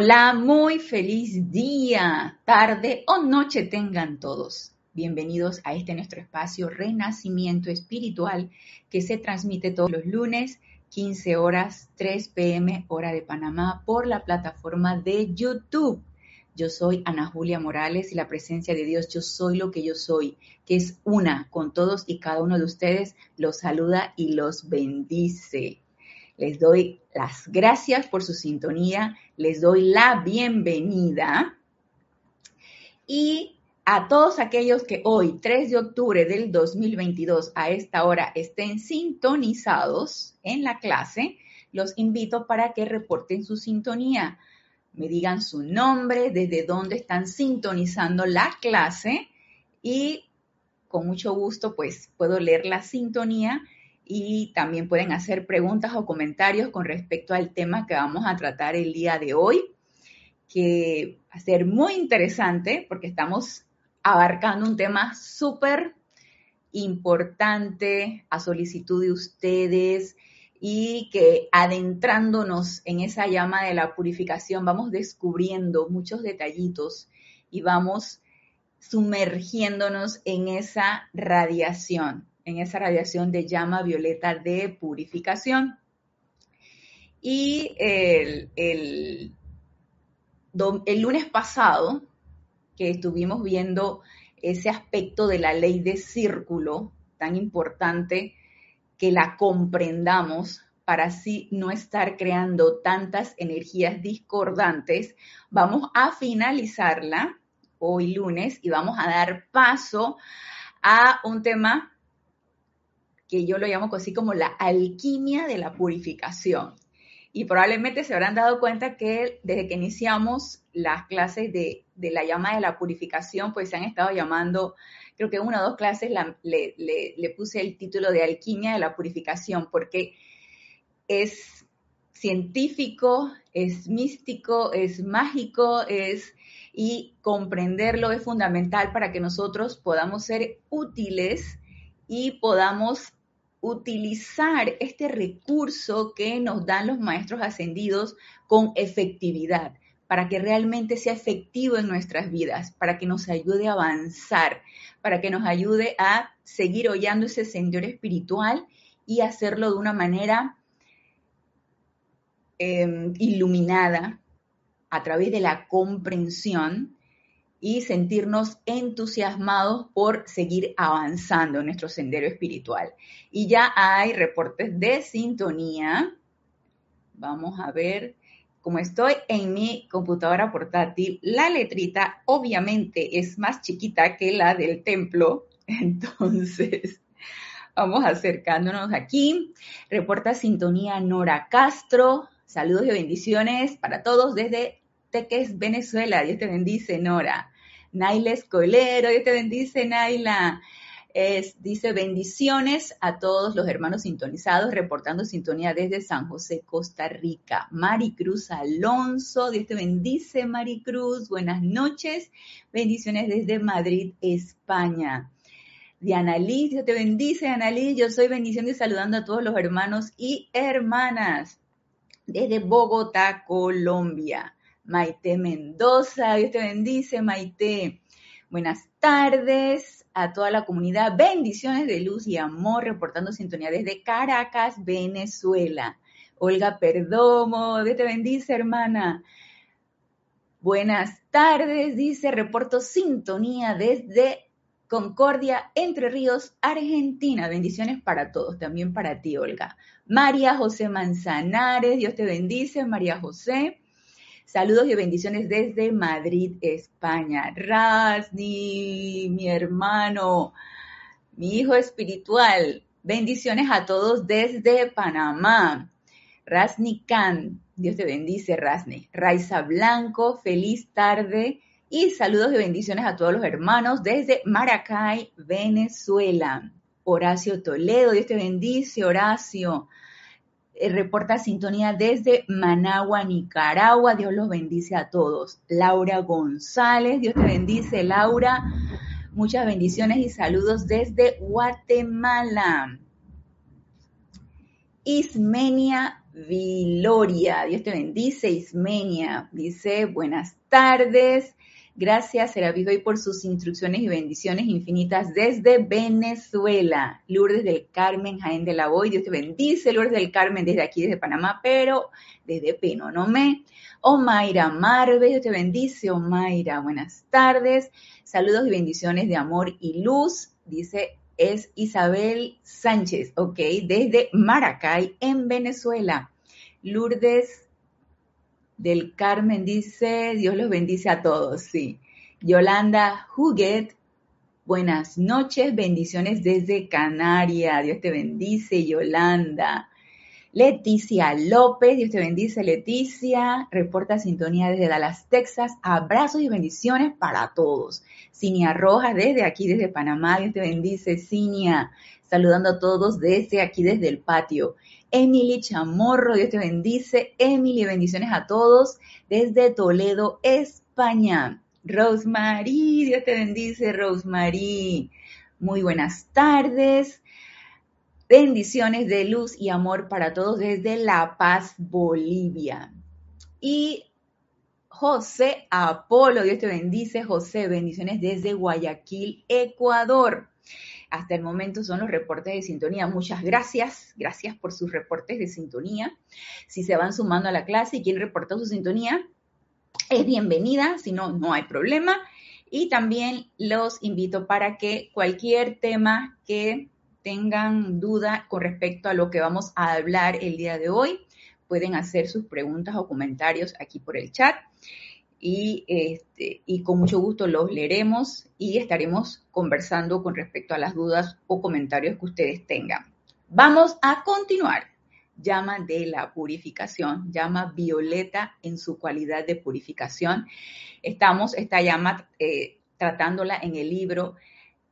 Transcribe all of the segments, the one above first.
Hola, muy feliz día, tarde o noche tengan todos. Bienvenidos a este nuestro espacio Renacimiento Espiritual que se transmite todos los lunes, 15 horas, 3 pm, hora de Panamá, por la plataforma de YouTube. Yo soy Ana Julia Morales y la presencia de Dios, yo soy lo que yo soy, que es una con todos y cada uno de ustedes, los saluda y los bendice. Les doy las gracias por su sintonía, les doy la bienvenida y a todos aquellos que hoy, 3 de octubre del 2022, a esta hora estén sintonizados en la clase, los invito para que reporten su sintonía. Me digan su nombre, desde dónde están sintonizando la clase y con mucho gusto pues puedo leer la sintonía y también pueden hacer preguntas o comentarios con respecto al tema que vamos a tratar el día de hoy, que va a ser muy interesante porque estamos abarcando un tema súper importante a solicitud de ustedes y que adentrándonos en esa llama de la purificación vamos descubriendo muchos detallitos y vamos sumergiéndonos en esa radiación en esa radiación de llama violeta de purificación. Y el, el, lunes pasado, que estuvimos viendo ese aspecto de la ley de círculo tan importante, que la comprendamos para así no estar creando tantas energías discordantes, vamos a finalizarla hoy lunes y vamos a dar paso a un tema que yo lo llamo así como la alquimia de la purificación. Y probablemente se habrán dado cuenta que desde que iniciamos las clases de, la llama de la purificación, pues se han estado llamando, creo que una o dos clases le, le puse el título de alquimia de la purificación, porque es científico, es místico, es mágico, es y comprenderlo es fundamental para que nosotros podamos ser útiles y podamos utilizar este recurso que nos dan los maestros ascendidos con efectividad, para que realmente sea efectivo en nuestras vidas, para que nos ayude a avanzar, para que nos ayude a seguir hollando ese sendero espiritual y hacerlo de una manera em, iluminada a través de la comprensión y sentirnos entusiasmados por seguir avanzando en nuestro sendero espiritual. Y ya hay reportes de sintonía. Vamos a ver, como estoy en mi computadora portátil, la letrita obviamente es más chiquita que la del templo, entonces vamos acercándonos aquí. Reporta sintonía Nora Castro. Saludos y bendiciones para todos desde Teques, Venezuela. Dios te bendice, Nora. Naila Escolero, Dios te bendice, Naila. Es, dice bendiciones a todos los hermanos sintonizados, reportando sintonía desde San José, Costa Rica. Maricruz Alonso, Dios te bendice, Maricruz. Buenas noches. Bendiciones desde Madrid, España. Diana Liz, Dios te bendice, Diana Liz. Yo soy bendición y saludando a todos los hermanos y hermanas desde Bogotá, Colombia. Maite Mendoza, Dios te bendice, Maite. Buenas tardes a toda la comunidad. Bendiciones de luz y amor, reportando sintonía desde Caracas, Venezuela. Olga Perdomo, Dios te bendice, hermana. Buenas tardes, dice, reporto sintonía desde Concordia, Entre Ríos, Argentina. Bendiciones para todos, también para ti, Olga. María José Manzanares, Dios te bendice, María José. Saludos y bendiciones desde Madrid, España. Rasni, mi hermano, mi hijo espiritual. Bendiciones a todos desde Panamá. Rasni Khan, Dios te bendice, Rasni. Raiza Blanco, feliz tarde. Y saludos y bendiciones a todos los hermanos desde Maracay, Venezuela. Horacio Toledo, Dios te bendice, Horacio. Eh, reporta sintonía desde Managua, Nicaragua. Dios los bendice a todos. Laura González, Dios te bendice, Laura. Muchas bendiciones y saludos desde Guatemala. Ismenia Viloria. Dios te bendice, Ismenia. Dice, buenas tardes. Gracias, Hoy, por sus instrucciones y bendiciones infinitas desde Venezuela. Lourdes del Carmen, Jaén de la Boy, Dios te bendice. Lourdes del Carmen desde aquí, desde Panamá, pero desde Peno, no me. Omaira Marve, Dios te bendice. Omaira, buenas tardes. Saludos y bendiciones de amor y luz. Dice, es Isabel Sánchez, ok, desde Maracay, en Venezuela. Lourdes del Carmen dice, Dios los bendice a todos, sí. Yolanda Huguet, buenas noches, bendiciones desde Canaria, Dios te bendice, Yolanda. Leticia López, Dios te bendice, Leticia, reporta sintonía desde Dallas, Texas, abrazos y bendiciones para todos. Cinia Rojas, desde aquí, desde Panamá, Dios te bendice, Cinia, saludando a todos desde aquí, desde el patio. Emily Chamorro, Dios te bendice. Emily, bendiciones a todos desde Toledo, España. Rosemary, Dios te bendice, Rosemary. Muy buenas tardes. Bendiciones de luz y amor para todos desde La Paz, Bolivia. Y José Apolo, Dios te bendice, José, bendiciones desde Guayaquil, Ecuador. Hasta el momento son los reportes de sintonía. Muchas gracias. Gracias por sus reportes de sintonía. Si se van sumando a la clase y quieren reportar su sintonía, es bienvenida. Si no, no hay problema. Y también los invito para que cualquier tema que tengan duda con respecto a lo que vamos a hablar el día de hoy, pueden hacer sus preguntas o comentarios aquí por el chat y, este, y con mucho gusto los leeremos y estaremos conversando con respecto a las dudas o comentarios que ustedes tengan. Vamos a continuar. Llama de la purificación, llama violeta en su cualidad de purificación. Estamos esta llama eh, tratándola en el libro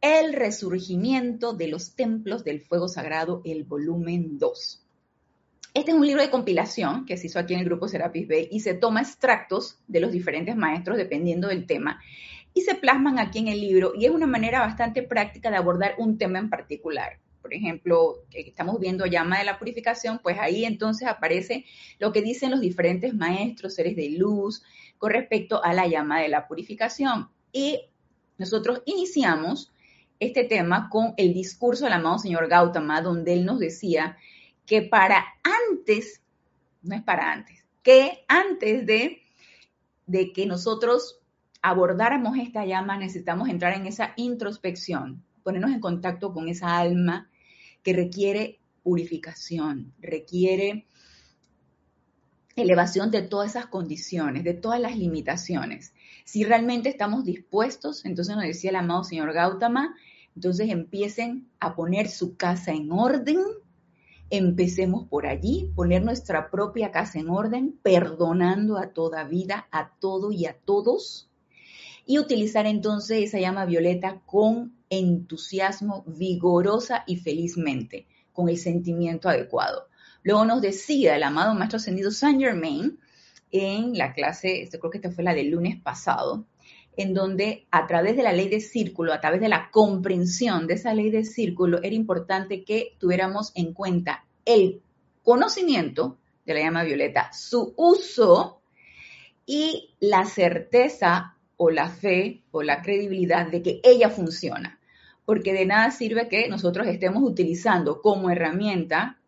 El resurgimiento de los templos del fuego sagrado, el volumen 2. Este es un libro de compilación que se hizo aquí en el grupo Serapis Bay y se toma extractos de los diferentes maestros dependiendo del tema y se plasman aquí en el libro y es una manera bastante práctica de abordar un tema en particular. Por ejemplo, estamos viendo llama de la purificación, pues ahí entonces aparece lo que dicen los diferentes maestros, seres de luz, con respecto a la llama de la purificación. Y nosotros iniciamos este tema con el discurso del amado señor Gautama, donde él nos decía que para antes, no es para antes, que antes de, de que nosotros abordáramos esta llama necesitamos entrar en esa introspección, ponernos en contacto con esa alma que requiere purificación, requiere elevación de todas esas condiciones, de todas las limitaciones. Si realmente estamos dispuestos, entonces nos decía el amado señor Gautama, entonces empiecen a poner su casa en orden Empecemos por allí, poner nuestra propia casa en orden, perdonando a toda vida, a todo y a todos, y utilizar entonces esa llama violeta con entusiasmo, vigorosa y felizmente, con el sentimiento adecuado. Luego nos decía el amado Maestro Ascendido Saint Germain en la clase, creo que esta fue la del lunes pasado, en donde a través de la ley de círculo, a través de la comprensión de esa ley de círculo, era importante que tuviéramos en cuenta el conocimiento de la llama violeta, su uso y la certeza o la fe o la credibilidad de que ella funciona. Porque de nada sirve que nosotros estemos utilizando como herramienta,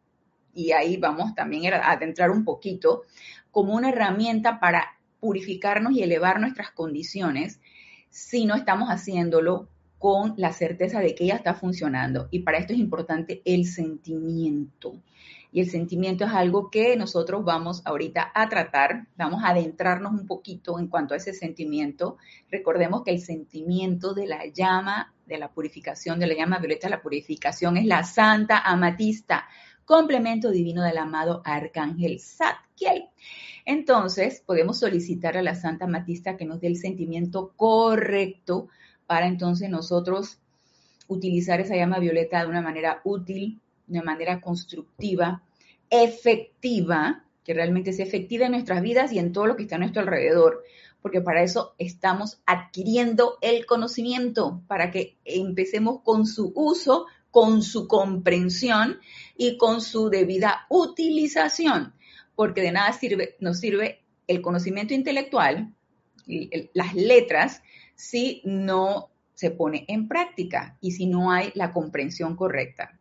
y ahí vamos también a adentrar un poquito, como una herramienta para purificarnos y elevar nuestras condiciones si no estamos haciéndolo con la certeza de que ella está funcionando. Y para esto es importante el sentimiento. Y el sentimiento es algo que nosotros vamos ahorita a tratar, vamos a adentrarnos un poquito en cuanto a ese sentimiento. Recordemos que el sentimiento de la llama, de la purificación, de la llama violeta, la purificación es la santa amatista, complemento divino del amado arcángel Satkiel. Entonces, podemos solicitar a la Santa Matista que nos dé el sentimiento correcto para entonces nosotros utilizar esa llama violeta de una manera útil, de una manera constructiva, efectiva, que realmente sea efectiva en nuestras vidas y en todo lo que está a nuestro alrededor, porque para eso estamos adquiriendo el conocimiento, para que empecemos con su uso con su comprensión y con su debida utilización, porque de nada sirve, nos sirve el conocimiento intelectual, las letras, si no se pone en práctica y si no hay la comprensión correcta.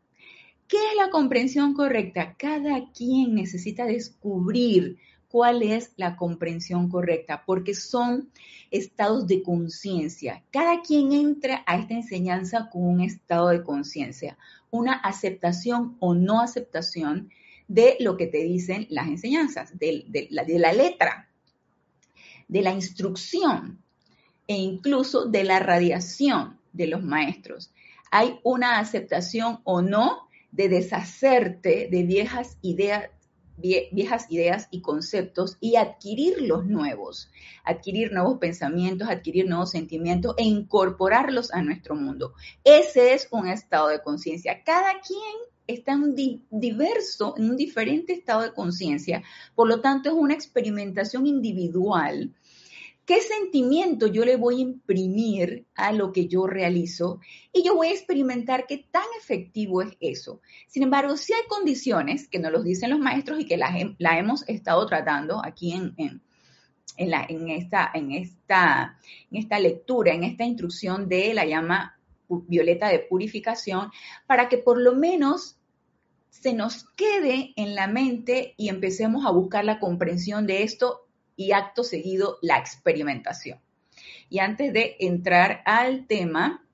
¿Qué es la comprensión correcta? Cada quien necesita descubrir cuál es la comprensión correcta, porque son estados de conciencia. Cada quien entra a esta enseñanza con un estado de conciencia, una aceptación o no aceptación de lo que te dicen las enseñanzas, de, la, la letra, de la instrucción e incluso de la radiación de los maestros. Hay una aceptación o no de deshacerte de viejas ideas viejas ideas y conceptos y adquirir los nuevos, adquirir nuevos pensamientos, adquirir nuevos sentimientos e incorporarlos a nuestro mundo. Ese es un estado de conciencia. Cada quien está en diverso, en un diferente estado de conciencia, por lo tanto es una experimentación individual. Qué sentimiento yo le voy a imprimir a lo que yo realizo y yo voy a experimentar qué tan efectivo es eso. Sin embargo, si hay condiciones que nos los dicen los maestros y que la, hemos estado tratando aquí en, la, en, esta, en, esta, en esta lectura, en esta instrucción de la llama violeta de purificación, para que por lo menos se nos quede en la mente y empecemos a buscar la comprensión de esto y acto seguido la experimentación. Y antes de entrar al tema,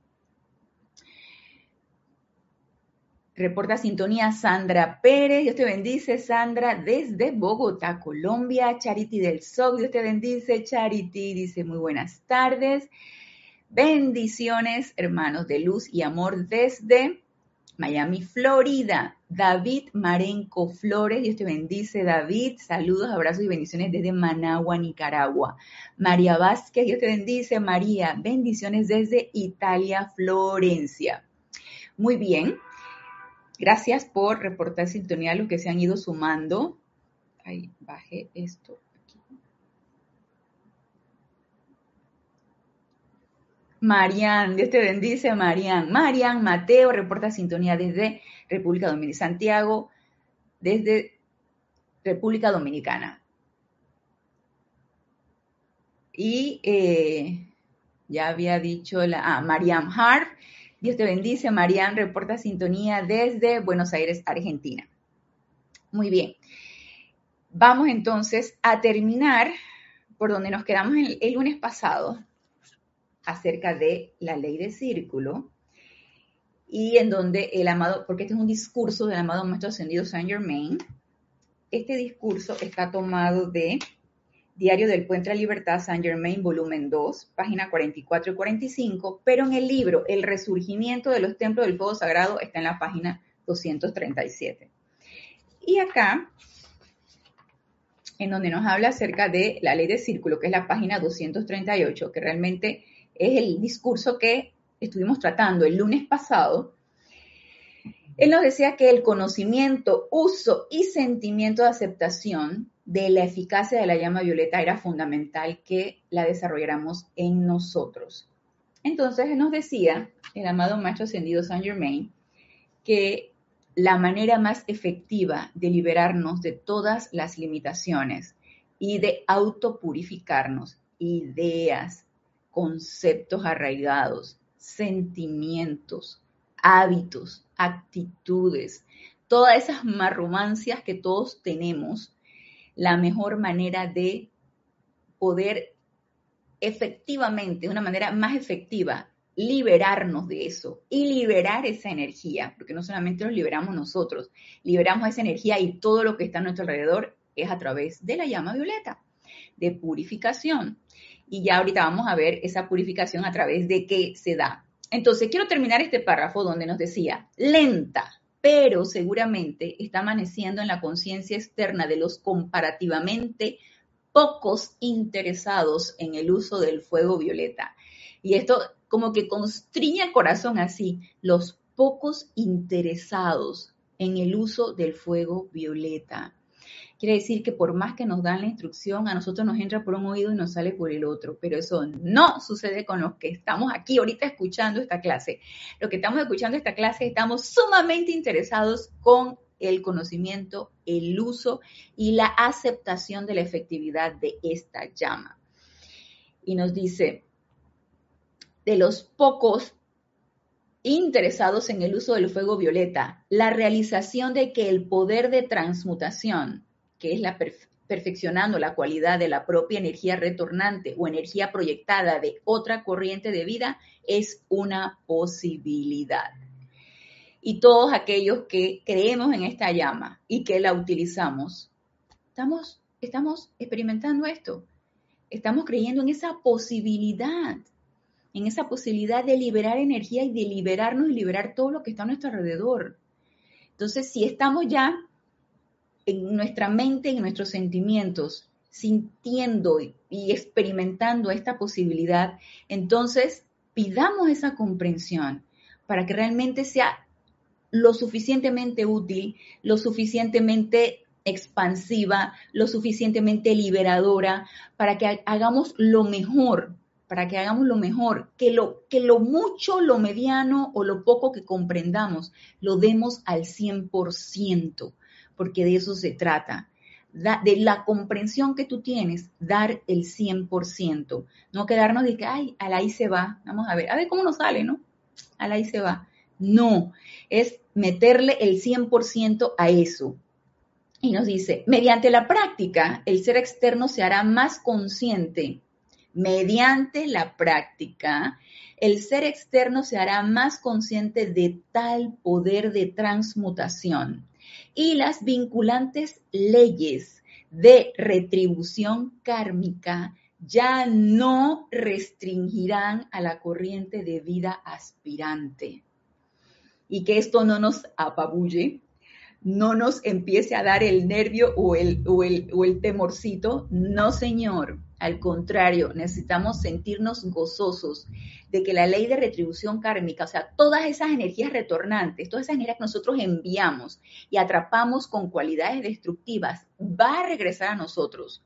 reporta sintonía Sandra Pérez, Dios te bendice Sandra desde Bogotá, Colombia, Charity del SOC, Dios te bendice Charity, dice muy buenas tardes. Bendiciones, hermanos de luz y amor desde Miami, Florida. David Marenco Flores, Dios te bendice, David. Saludos, abrazos y bendiciones desde Managua, Nicaragua. María Vázquez, Dios te bendice, María. Bendiciones desde Italia, Florencia. Muy bien. Gracias por reportar sintonía a los que se han ido sumando. Ahí, bajé esto. Marian, Dios te bendice, Marian. Marian Mateo reporta sintonía desde República Dominicana. Santiago, desde República Dominicana. Y eh, ya había dicho la. Ah, Marian Hart. Dios te bendice, Marian reporta sintonía desde Buenos Aires, Argentina. Muy bien. Vamos entonces a terminar por donde nos quedamos el lunes pasado acerca de la ley de círculo y en donde el amado, porque este es un discurso del amado Maestro Ascendido Saint Germain, este discurso está tomado de Diario del Puente a Libertad, Saint Germain, volumen 2, página 44 y 45, pero en el libro El Resurgimiento de los Templos del Fuego Sagrado está en la página 237. Y acá, en donde nos habla acerca de la ley de círculo, que es la página 238, que realmente es el discurso que estuvimos tratando el lunes pasado, él nos decía que el conocimiento, uso y sentimiento de aceptación de la eficacia de la llama violeta era fundamental que la desarrolláramos en nosotros. Entonces él nos decía, el amado maestro ascendido Saint Germain, que la manera más efectiva de liberarnos de todas las limitaciones y de autopurificarnos, ideas, conceptos arraigados, sentimientos, hábitos, actitudes, todas esas marromancias que todos tenemos, la mejor manera de poder efectivamente, de una manera más efectiva, liberarnos de eso y liberar esa energía, porque no solamente nos liberamos nosotros, liberamos esa energía y todo lo que está a nuestro alrededor es a través de la llama violeta, de purificación. Y ya ahorita vamos a ver esa purificación a través de qué se da. Entonces, quiero terminar este párrafo donde nos decía, lenta, pero seguramente está amaneciendo en la conciencia externa de los comparativamente pocos interesados en el uso del fuego violeta. Y esto como que constriña el corazón así, los pocos interesados en el uso del fuego violeta quiere decir que por más que nos dan la instrucción, a nosotros nos entra por un oído y nos sale por el otro. Pero eso no sucede con los que estamos aquí ahorita escuchando esta clase. Los que estamos escuchando esta clase estamos sumamente interesados con el conocimiento, el uso y la aceptación de la efectividad de esta llama. Y nos dice, de los pocos interesados en el uso del fuego violeta, la realización de que el poder de transmutación, que es la perfeccionando la cualidad de la propia energía retornante o energía proyectada de otra corriente de vida, es una posibilidad. Y todos aquellos que creemos en esta llama y que la utilizamos, estamos, estamos experimentando esto. Estamos creyendo en esa posibilidad en esa posibilidad de liberar energía y de liberarnos y liberar todo lo que está a nuestro alrededor. Entonces, si estamos ya en nuestra mente, en nuestros sentimientos, sintiendo y experimentando esta posibilidad, entonces pidamos esa comprensión para que realmente sea lo suficientemente útil, lo suficientemente expansiva, lo suficientemente liberadora, para que hagamos lo mejor para que hagamos lo mejor, que lo, que lo mucho, lo mediano o lo poco que comprendamos, lo demos al 100%, porque de eso se trata. de la comprensión que tú tienes, dar el 100%, no quedarnos de que, ay, a la ahí se va, vamos a ver, a ver cómo nos sale, ¿no? A la ahí se va. No, es meterle el 100% a eso. Y nos dice, mediante la práctica, el ser externo se hará más consciente Mediante la práctica, el ser externo se hará más consciente de tal poder de transmutación y las vinculantes leyes de retribución kármica ya no restringirán a la corriente de vida aspirante. Y que esto no nos apabulle, no nos empiece a dar el nervio o el, o el, o el temorcito. No, señor. Al contrario, necesitamos sentirnos gozosos de que la ley de retribución kármica, o sea, todas esas energías retornantes, todas esas energías que nosotros enviamos y atrapamos con cualidades destructivas, va a regresar a nosotros.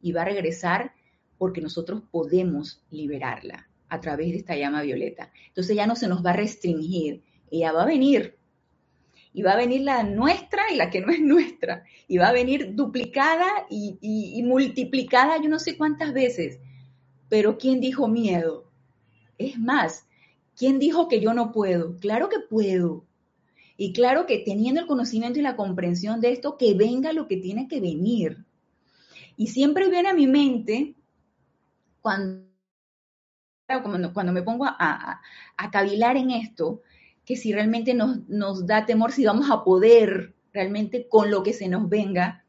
Y va a regresar porque nosotros podemos liberarla a través de esta llama violeta. Entonces ya no se nos va a restringir, ella va a venir y va a venir la nuestra y la que no es nuestra, y va a venir duplicada y, multiplicada yo no sé cuántas veces. Pero ¿quién dijo miedo? Es más, ¿quién dijo que yo no puedo? Claro que puedo. Y claro que teniendo el conocimiento y la comprensión de esto, que venga lo que tiene que venir. Y siempre viene a mi mente cuando, cuando me pongo a, a cavilar en esto, que si realmente nos, nos da temor, si vamos a poder realmente con lo que se nos venga.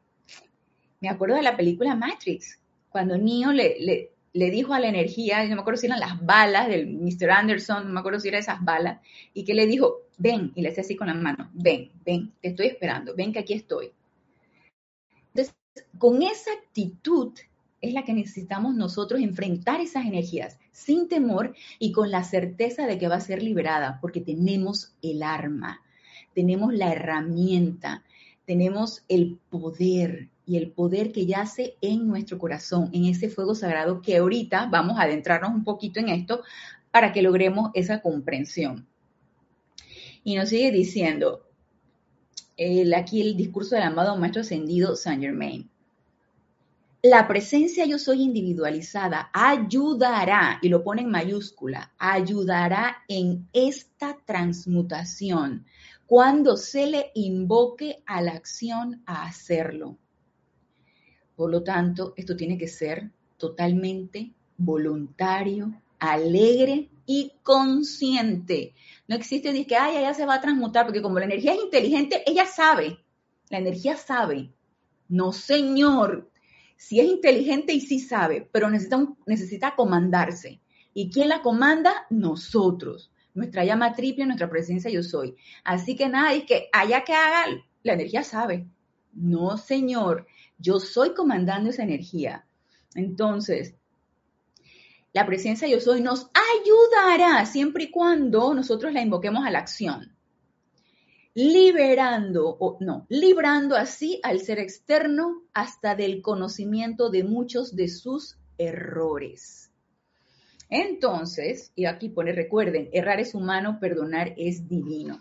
Me acuerdo de la película Matrix, cuando Neo le, le, dijo a la energía, no me acuerdo si eran las balas del Mr. Anderson, no me acuerdo si eran esas balas, y que le dijo, ven, y le hacía así con la mano, ven, ven, te estoy esperando, ven que aquí estoy. Entonces, con esa actitud es la que necesitamos nosotros enfrentar esas energías sin temor y con la certeza de que va a ser liberada, porque tenemos el arma, tenemos la herramienta, tenemos el poder y el poder que yace en nuestro corazón, en ese fuego sagrado que ahorita vamos a adentrarnos un poquito en esto para que logremos esa comprensión. Y nos sigue diciendo, aquí el discurso del amado Maestro Ascendido Saint Germain la presencia yo soy individualizada ayudará, y lo pone en mayúscula, ayudará en esta transmutación cuando se le invoque a la acción a hacerlo. Por lo tanto, esto tiene que ser totalmente voluntario, alegre y consciente. No existe ni que, ay, ella se va a transmutar, porque como la energía es inteligente, ella sabe, la energía sabe. No, señor, si es inteligente y sí sabe, pero necesita, necesita comandarse. ¿Y quién la comanda? Nosotros. Nuestra llama triple, nuestra presencia yo soy. Así que nada, y que haya que haga, la energía sabe. No, señor, yo soy comandando esa energía. Entonces, la presencia yo soy nos ayudará siempre y cuando nosotros la invoquemos a la acción. Liberando, o no, librando así al ser externo hasta del conocimiento de muchos de sus errores. Entonces, y aquí pone, recuerden, errar es humano, perdonar es divino.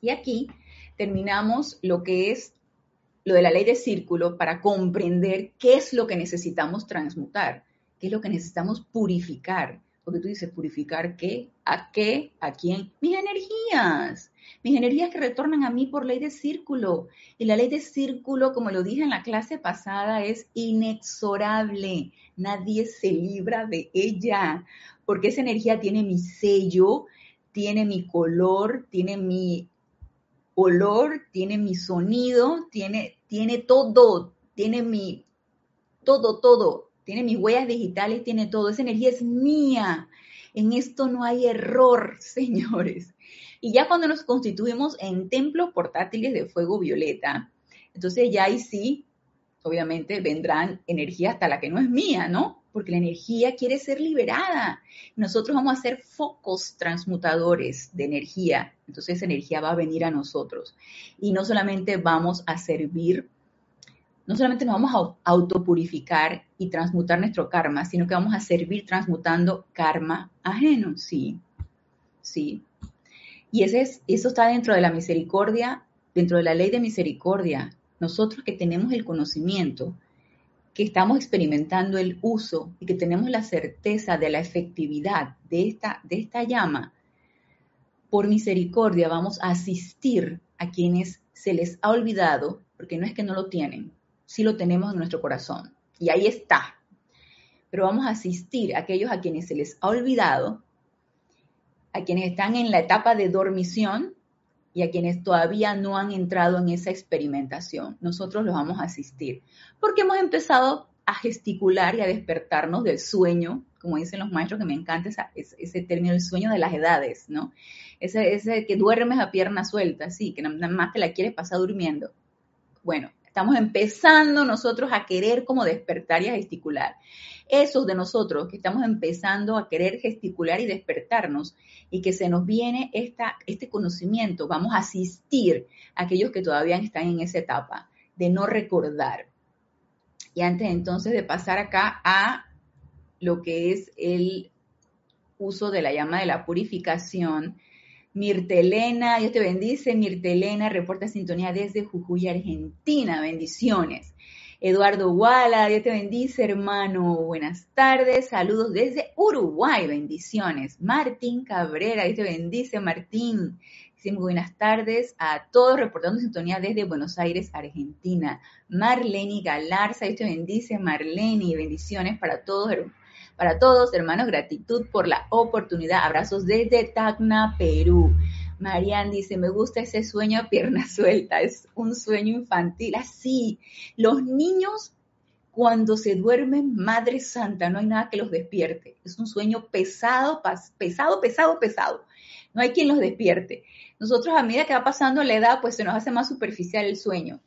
Y aquí terminamos lo que es lo de la ley de círculo para comprender qué es lo que necesitamos transmutar, qué es lo que necesitamos purificar. Porque tú dices, ¿purificar qué? ¿A qué? ¿A quién? Mis energías. Mis energías que retornan a mí por ley de círculo. Y la ley de círculo, como lo dije en la clase pasada, es inexorable. Nadie se libra de ella. Porque esa energía tiene mi sello, tiene mi color, tiene mi olor, tiene mi sonido, tiene, tiene todo, tiene mi, todo, todo, tiene mis huellas digitales, tiene todo. Esa energía es mía. En esto no hay error, señores. Y ya cuando nos constituimos en templos portátiles de fuego violeta, entonces ya ahí sí, obviamente vendrán energía hasta la que no es mía, ¿no? Porque la energía quiere ser liberada. Nosotros vamos a ser focos transmutadores de energía. Entonces esa energía va a venir a nosotros. Y no solamente vamos a servir no solamente nos vamos a autopurificar y transmutar nuestro karma, sino que vamos a servir transmutando karma ajeno, sí, sí. Y es, eso está dentro de la misericordia, dentro de la ley de misericordia. Nosotros que tenemos el conocimiento, que estamos experimentando el uso y que tenemos la certeza de la efectividad de esta, de esta llama, por misericordia vamos a asistir a quienes se les ha olvidado, porque no es que no lo tienen, sí lo tenemos en nuestro corazón. Y ahí está. Pero vamos a asistir a aquellos a quienes se les ha olvidado, a quienes están en la etapa de dormición y a quienes todavía no han entrado en esa experimentación. Nosotros los vamos a asistir. Porque hemos empezado a gesticular y a despertarnos del sueño, como dicen los maestros, que me encanta ese, término, el sueño de las edades, ¿no? Ese, ese que duermes a pierna suelta, sí, que nada más te la quieres pasar durmiendo. Bueno, Estamos empezando nosotros a querer como despertar y a gesticular. Esos de nosotros que estamos empezando a querer gesticular y despertarnos y que se nos viene esta, este conocimiento, vamos a asistir a aquellos que todavía están en esa etapa de no recordar. Y antes entonces de pasar acá a lo que es el uso de la llama de la purificación, Mirtelena, Dios te bendice. Mirtelena reporta sintonía desde Jujuy, Argentina. Bendiciones. Eduardo Guala, Dios te bendice, hermano. Buenas tardes. Saludos desde Uruguay. Bendiciones. Martín Cabrera, Dios te bendice, Martín. Muy buenas tardes a todos reportando sintonía desde Buenos Aires, Argentina. Marlene Galarza, Dios te bendice, Marlene. Bendiciones para todos, para todos, hermanos, gratitud por la oportunidad. Abrazos desde Tacna, Perú. Marian dice, me gusta ese sueño a pierna suelta, es un sueño infantil. Así, los niños cuando se duermen, Madre Santa, no hay nada que los despierte. Es un sueño pesado, pesado, pesado, pesado. No hay quien los despierte. Nosotros a medida que va pasando la edad, pues se nos hace más superficial el sueño.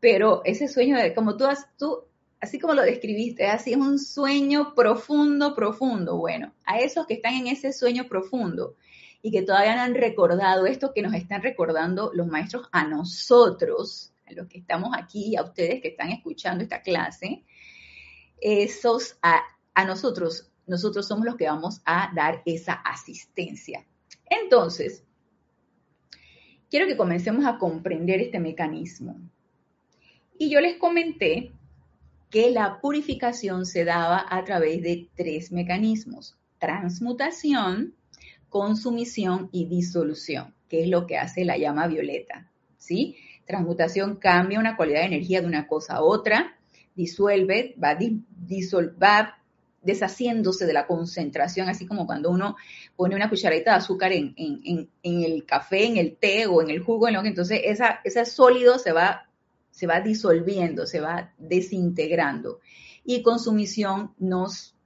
Pero ese sueño, como tú, tú así como lo describiste, así es un sueño profundo, profundo. Bueno, a esos que están en ese sueño profundo y que todavía no han recordado esto que nos están recordando los maestros a nosotros, a los que estamos aquí, a ustedes que están escuchando esta clase, esos a, a nosotros, nosotros somos los que vamos a dar esa asistencia. Entonces, quiero que comencemos a comprender este mecanismo. Y yo les comenté que la purificación se daba a través de tres mecanismos, transmutación, consumición y disolución, que es lo que hace la llama violeta, ¿sí? Transmutación cambia una cualidad de energía de una cosa a otra, disuelve, va, va deshaciéndose de la concentración, así como cuando uno pone una cucharadita de azúcar en, el café, en el té o en el jugo, en lo que entonces ese sólido se va se va disolviendo, se va desintegrando. Y consumición nos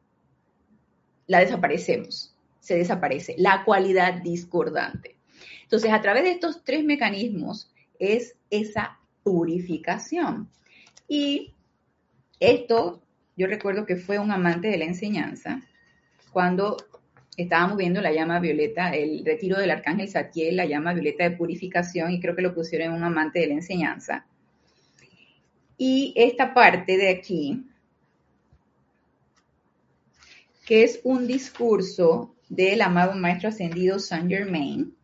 la desaparecemos, se desaparece, la cualidad discordante. Entonces, a través de estos tres mecanismos es esa purificación. Y esto, yo recuerdo que fue un amante de la enseñanza, cuando estábamos viendo la llama violeta, el retiro del arcángel Satiel, la llama violeta de purificación, y creo que lo pusieron en un amante de la enseñanza. Y esta parte de aquí, que es un discurso del amado Maestro Ascendido Saint Germain,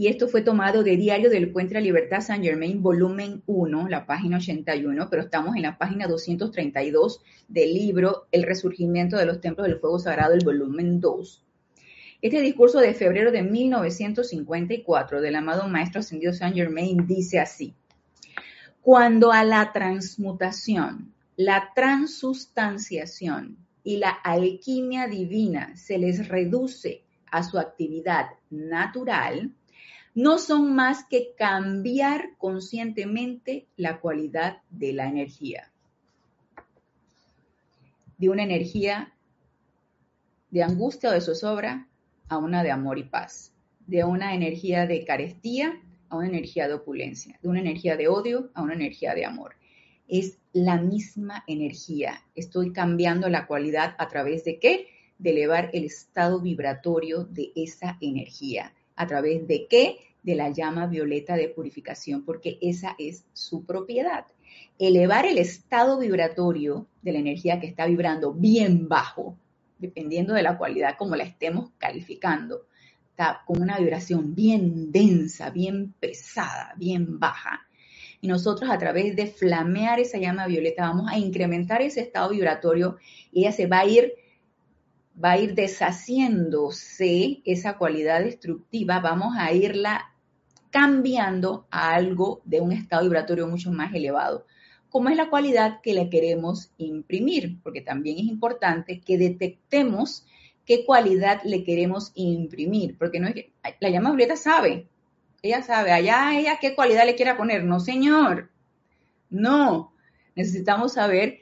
y esto fue tomado de Diario del Puente de la Libertad San Germain, volumen 1, la página 81, pero estamos en la página 232 del libro El Resurgimiento de los Templos del Fuego Sagrado, el volumen 2. Este discurso de febrero de 1954 del amado Maestro Ascendido Saint Germain dice así, cuando a la transmutación, la transustanciación y la alquimia divina se les reduce a su actividad natural, no son más que cambiar conscientemente la cualidad de la energía. De una energía de angustia o de zozobra a una de amor y paz. De una energía de carestía a una energía de opulencia. De una energía de odio a una energía de amor. Es la misma energía. Estoy cambiando la cualidad a través de qué? De elevar el estado vibratorio de esa energía ¿A través de qué? De la llama violeta de purificación, porque esa es su propiedad. Elevar el estado vibratorio de la energía que está vibrando bien bajo, dependiendo de la cualidad como la estemos calificando, está con una vibración bien densa, bien pesada, bien baja. Y nosotros a través de flamear esa llama violeta vamos a incrementar ese estado vibratorio y ella se va a ir va a ir deshaciéndose esa cualidad destructiva, vamos a irla cambiando a algo de un estado vibratorio mucho más elevado, como es la cualidad que le queremos imprimir, porque también es importante que detectemos qué cualidad le queremos imprimir, porque no es que la llama violeta sabe, ella sabe, allá ella qué cualidad le quiera poner, no señor, no, necesitamos saber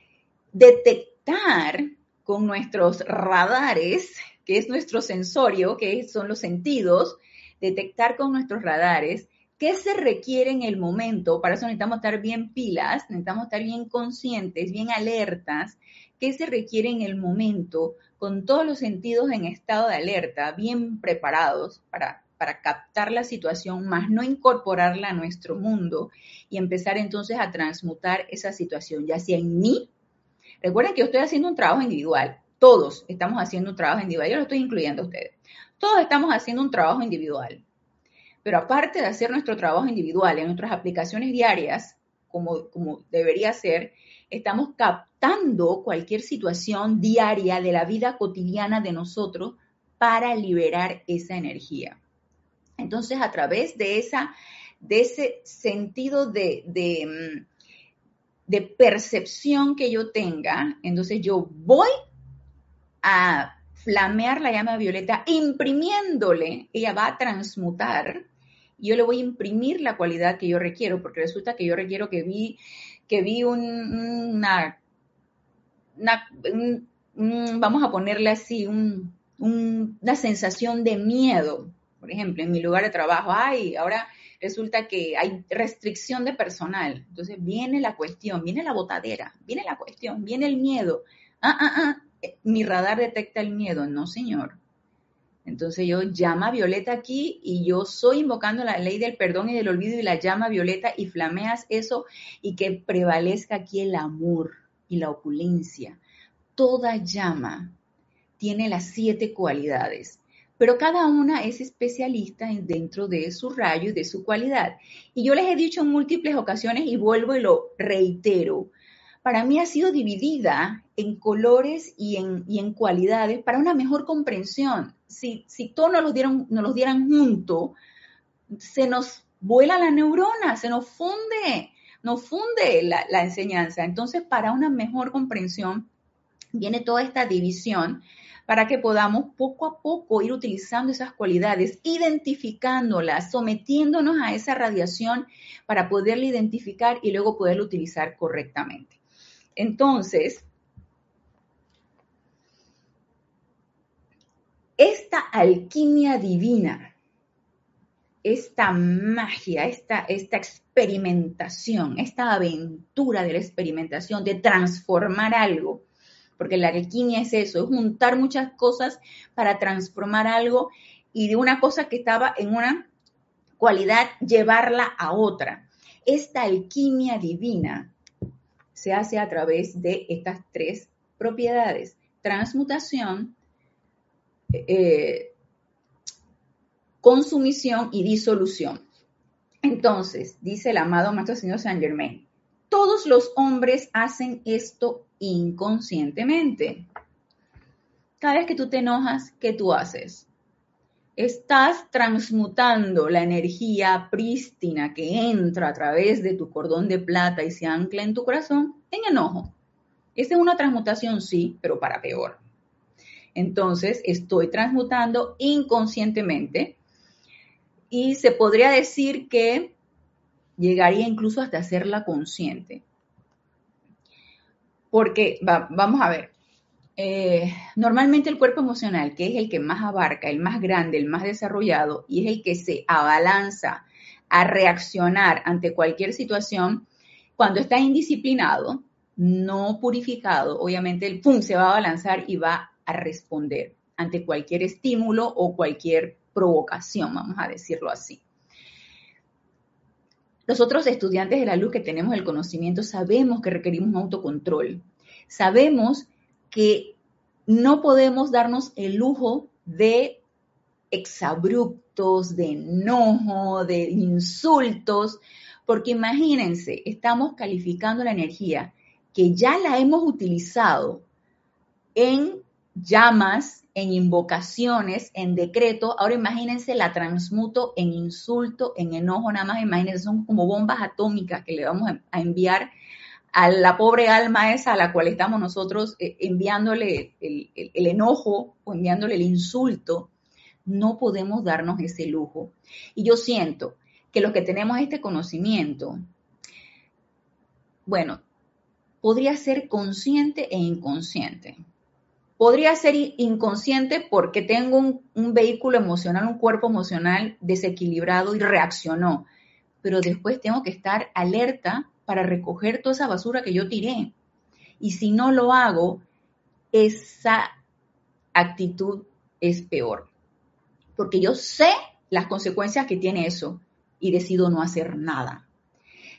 detectar con nuestros radares, que es nuestro sensorio, que son los sentidos, detectar con nuestros radares qué se requiere en el momento. Para eso necesitamos estar bien pilas, necesitamos estar bien conscientes, bien alertas, qué se requiere en el momento, con todos los sentidos en estado de alerta, bien preparados para, para captar la situación, más no incorporarla a nuestro mundo y empezar entonces a transmutar esa situación, ya sea en mí Recuerden que yo estoy haciendo un trabajo individual. Todos estamos haciendo un trabajo individual. Yo lo estoy incluyendo a ustedes. Todos estamos haciendo un trabajo individual. Pero aparte de hacer nuestro trabajo individual en nuestras aplicaciones diarias, como, como debería ser, estamos captando cualquier situación diaria de la vida cotidiana de nosotros para liberar esa energía. Entonces, a través de, esa, de ese sentido de, mm, de percepción que yo tenga, entonces yo voy a flamear la llama violeta imprimiéndole, ella va a transmutar, y yo le voy a imprimir la cualidad que yo requiero, porque resulta que yo requiero que vi, que vi una, vamos a ponerle así, una sensación de miedo, por ejemplo, en mi lugar de trabajo, ay, ahora resulta que hay restricción de personal. Entonces viene la cuestión, viene la botadera, viene la cuestión, viene el miedo. Ah, ah, ah, eh, mi radar detecta el miedo. No, señor. Entonces yo llama violeta aquí y yo soy invocando la ley del perdón y del olvido y la llama violeta y flameas eso y que prevalezca aquí el amor y la opulencia. Toda llama tiene las siete cualidades pero cada una es especialista dentro de su rayo y de su cualidad. Y yo les he dicho en múltiples ocasiones y vuelvo y lo reitero, para mí ha sido dividida en colores y en, en cualidades para una mejor comprensión. Si, si todos nos los, dieran, nos dieran juntos, se nos vuela la neurona, se nos funde, nos funde la enseñanza. Entonces, para una mejor comprensión, viene toda esta división para que podamos poco a poco ir utilizando esas cualidades, identificándolas, sometiéndonos a esa radiación para poderla identificar y luego poderla utilizar correctamente. Entonces, esta alquimia divina, esta magia, esta, esta experimentación, esta aventura de la experimentación, de transformar algo, porque la alquimia es eso, es juntar muchas cosas para transformar algo y de una cosa que estaba en una cualidad llevarla a otra. Esta alquimia divina se hace a través de estas tres propiedades, transmutación, eh, consumición y disolución. Entonces, dice el amado Maestro Señor Saint Germain, todos los hombres hacen esto inconscientemente. Cada vez que tú te enojas, ¿qué tú haces? Estás transmutando la energía prístina que entra a través de tu cordón de plata y se ancla en tu corazón en enojo. Esa es una transmutación, sí, pero para peor. Entonces, estoy transmutando inconscientemente y se podría decir que llegaría incluso hasta hacerla consciente. Porque, vamos a ver, eh, normalmente el cuerpo emocional, que es el que más abarca, el más grande, el más desarrollado, y es el que se abalanza a reaccionar ante cualquier situación, cuando está indisciplinado, no purificado, obviamente el pum se va a abalanzar y va a responder ante cualquier estímulo o cualquier provocación, vamos a decirlo así. Los otros estudiantes de la luz que tenemos el conocimiento sabemos que requerimos un autocontrol. Sabemos que no podemos darnos el lujo de exabruptos, de enojo, de insultos, porque imagínense, estamos calificando la energía que ya la hemos utilizado en llamas, en invocaciones, en decreto. Ahora imagínense, la transmuto en insulto, en enojo, nada más imagínense, son como bombas atómicas que le vamos a enviar a la pobre alma esa a la cual estamos nosotros eh, enviándole el, el enojo o enviándole el insulto. No podemos darnos ese lujo. Y yo siento que los que tenemos este conocimiento, bueno, podría ser consciente e inconsciente. Podría ser inconsciente porque tengo un, vehículo emocional, un cuerpo emocional desequilibrado y reaccionó, pero después tengo que estar alerta para recoger toda esa basura que yo tiré. Y si no lo hago, esa actitud es peor, porque yo sé las consecuencias que tiene eso y decido no hacer nada.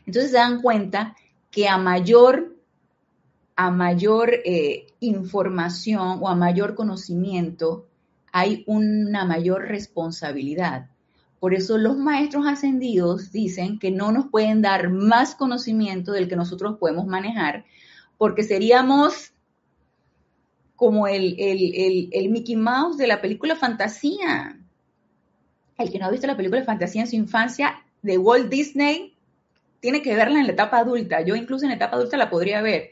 Entonces se dan cuenta que a mayor a mayor eh, información o a mayor conocimiento, hay una mayor responsabilidad. Por eso los maestros ascendidos dicen que no nos pueden dar más conocimiento del que nosotros podemos manejar, porque seríamos como el, el, Mickey Mouse de la película Fantasía. El que no ha visto la película Fantasía en su infancia de Walt Disney tiene que verla en la etapa adulta. Yo incluso en la etapa adulta la podría ver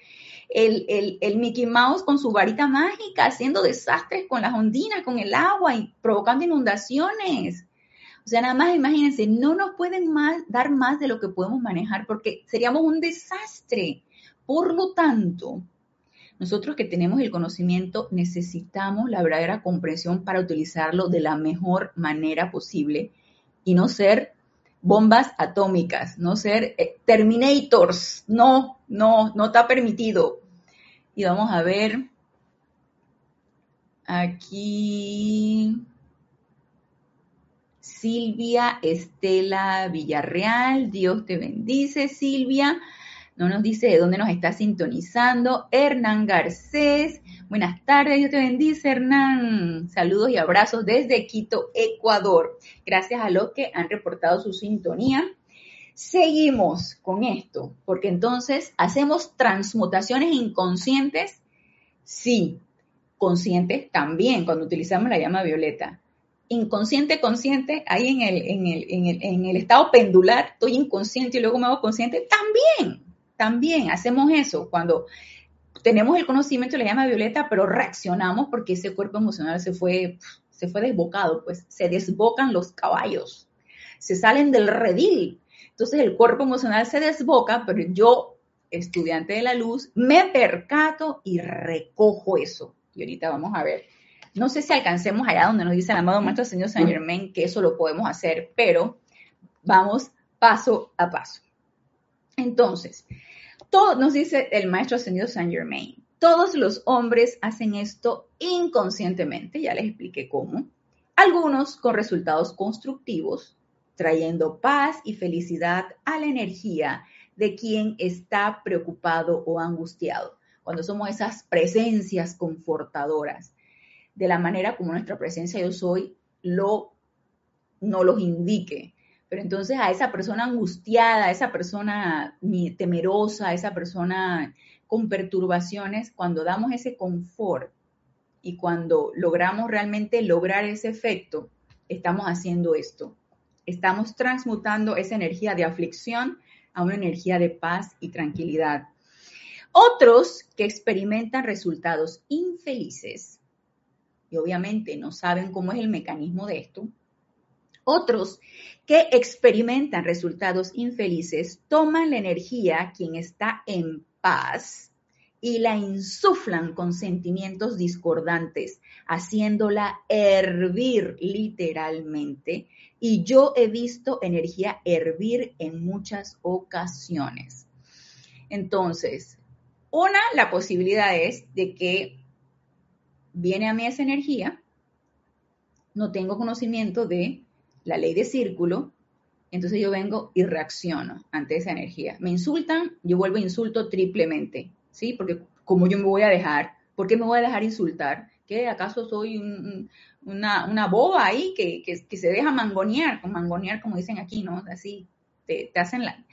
el, Mickey Mouse con su varita mágica haciendo desastres con las ondinas, con el agua y provocando inundaciones. O sea, nada más imagínense, no nos pueden dar más de lo que podemos manejar porque seríamos un desastre. Por lo tanto, nosotros que tenemos el conocimiento necesitamos la verdadera comprensión para utilizarlo de la mejor manera posible y no ser bombas atómicas, no ser eh, terminators. No, no, no está permitido. Y vamos a ver aquí. Silvia Estela Villarreal, Dios te bendice, Silvia. No nos dice de dónde nos está sintonizando. Hernán Garcés, buenas tardes, Dios te bendice, Hernán. Saludos y abrazos desde Quito, Ecuador. Gracias a los que han reportado su sintonía. Seguimos con esto, porque entonces hacemos transmutaciones inconscientes. Sí, conscientes también, cuando utilizamos la llama violeta inconsciente, consciente, ahí en el, en el, en el, en el estado pendular, estoy inconsciente y luego me hago consciente, también, también hacemos eso cuando tenemos el conocimiento de la llama violeta, pero reaccionamos porque ese cuerpo emocional se fue, se fue desbocado, pues se desbocan los caballos, se salen del redil. Entonces el cuerpo emocional se desboca, pero yo, estudiante de la luz, me percato y recojo eso. Y ahorita vamos a ver. No sé si alcancemos allá donde nos dice el amado Maestro Señor Saint Germain que eso lo podemos hacer, pero vamos paso a paso. Entonces, todo nos dice el maestro ascendido Saint Germain. Todos los hombres hacen esto inconscientemente, ya les expliqué cómo. Algunos con resultados constructivos, trayendo paz y felicidad a la energía de quien está preocupado o angustiado. Cuando somos esas presencias confortadoras, de la manera como nuestra presencia yo soy lo no los indique. Pero entonces a esa persona angustiada, a esa persona temerosa, a esa persona con perturbaciones, cuando damos ese confort y cuando logramos realmente lograr ese efecto, estamos haciendo esto. Estamos transmutando esa energía de aflicción a una energía de paz y tranquilidad. Otros que experimentan resultados infelices, y obviamente no saben cómo es el mecanismo de esto, otros que experimentan resultados infelices toman la energía quien está en paz y la insuflan con sentimientos discordantes, haciéndola hervir literalmente. Y yo he visto energía hervir en muchas ocasiones. Entonces, una, la posibilidad es de que viene a mí esa energía, no tengo conocimiento de la ley de círculo, entonces yo vengo y reacciono ante esa energía. Me insultan, yo vuelvo e insulto triplemente, ¿sí? Porque como yo me voy a dejar, ¿por qué me voy a dejar insultar? ¿Qué acaso soy una, boba ahí que, se deja mangonear, mangonear como dicen aquí, ¿no? Así, te, hacen la,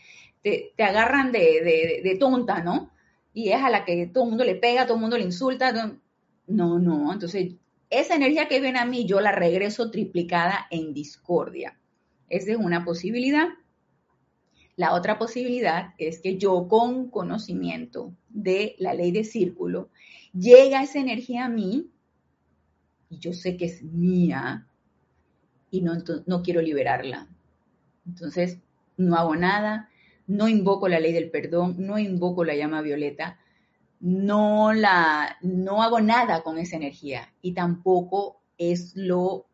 te, agarran de, de, tonta, ¿no? Y es a la que todo el mundo le pega, todo el mundo le insulta. No, no, entonces esa energía que viene a mí yo la regreso triplicada en discordia. Esa es una posibilidad. La otra posibilidad es que yo con conocimiento de la ley de círculo, llega esa energía a mí y yo sé que es mía y no, no quiero liberarla. Entonces, no hago nada, no invoco la ley del perdón, no invoco la llama violeta, no la, no hago nada con esa energía y tampoco es lo, o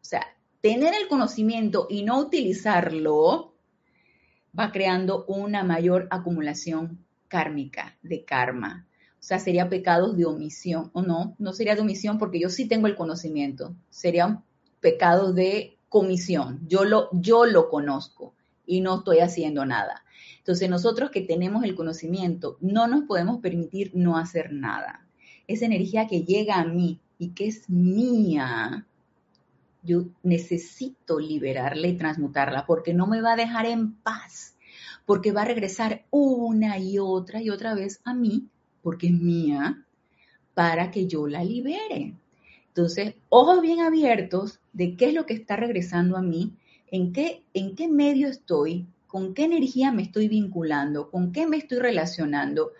sea, tener el conocimiento y no utilizarlo va creando una mayor acumulación kármica de karma. O sea, sería pecados de omisión, o no, no sería de omisión porque yo sí tengo el conocimiento, serían pecados de comisión. Yo lo, yo lo conozco y no estoy haciendo nada. Entonces nosotros que tenemos el conocimiento no nos podemos permitir no hacer nada. Esa energía que llega a mí y que es mía, yo necesito liberarla y transmutarla porque no me va a dejar en paz, porque va a regresar una y otra y otra vez a mí, porque es mía, para que yo la libere. Entonces, ojos bien abiertos de qué es lo que está regresando a mí, en qué, en qué medio estoy, con qué energía me estoy vinculando, con qué me estoy relacionando,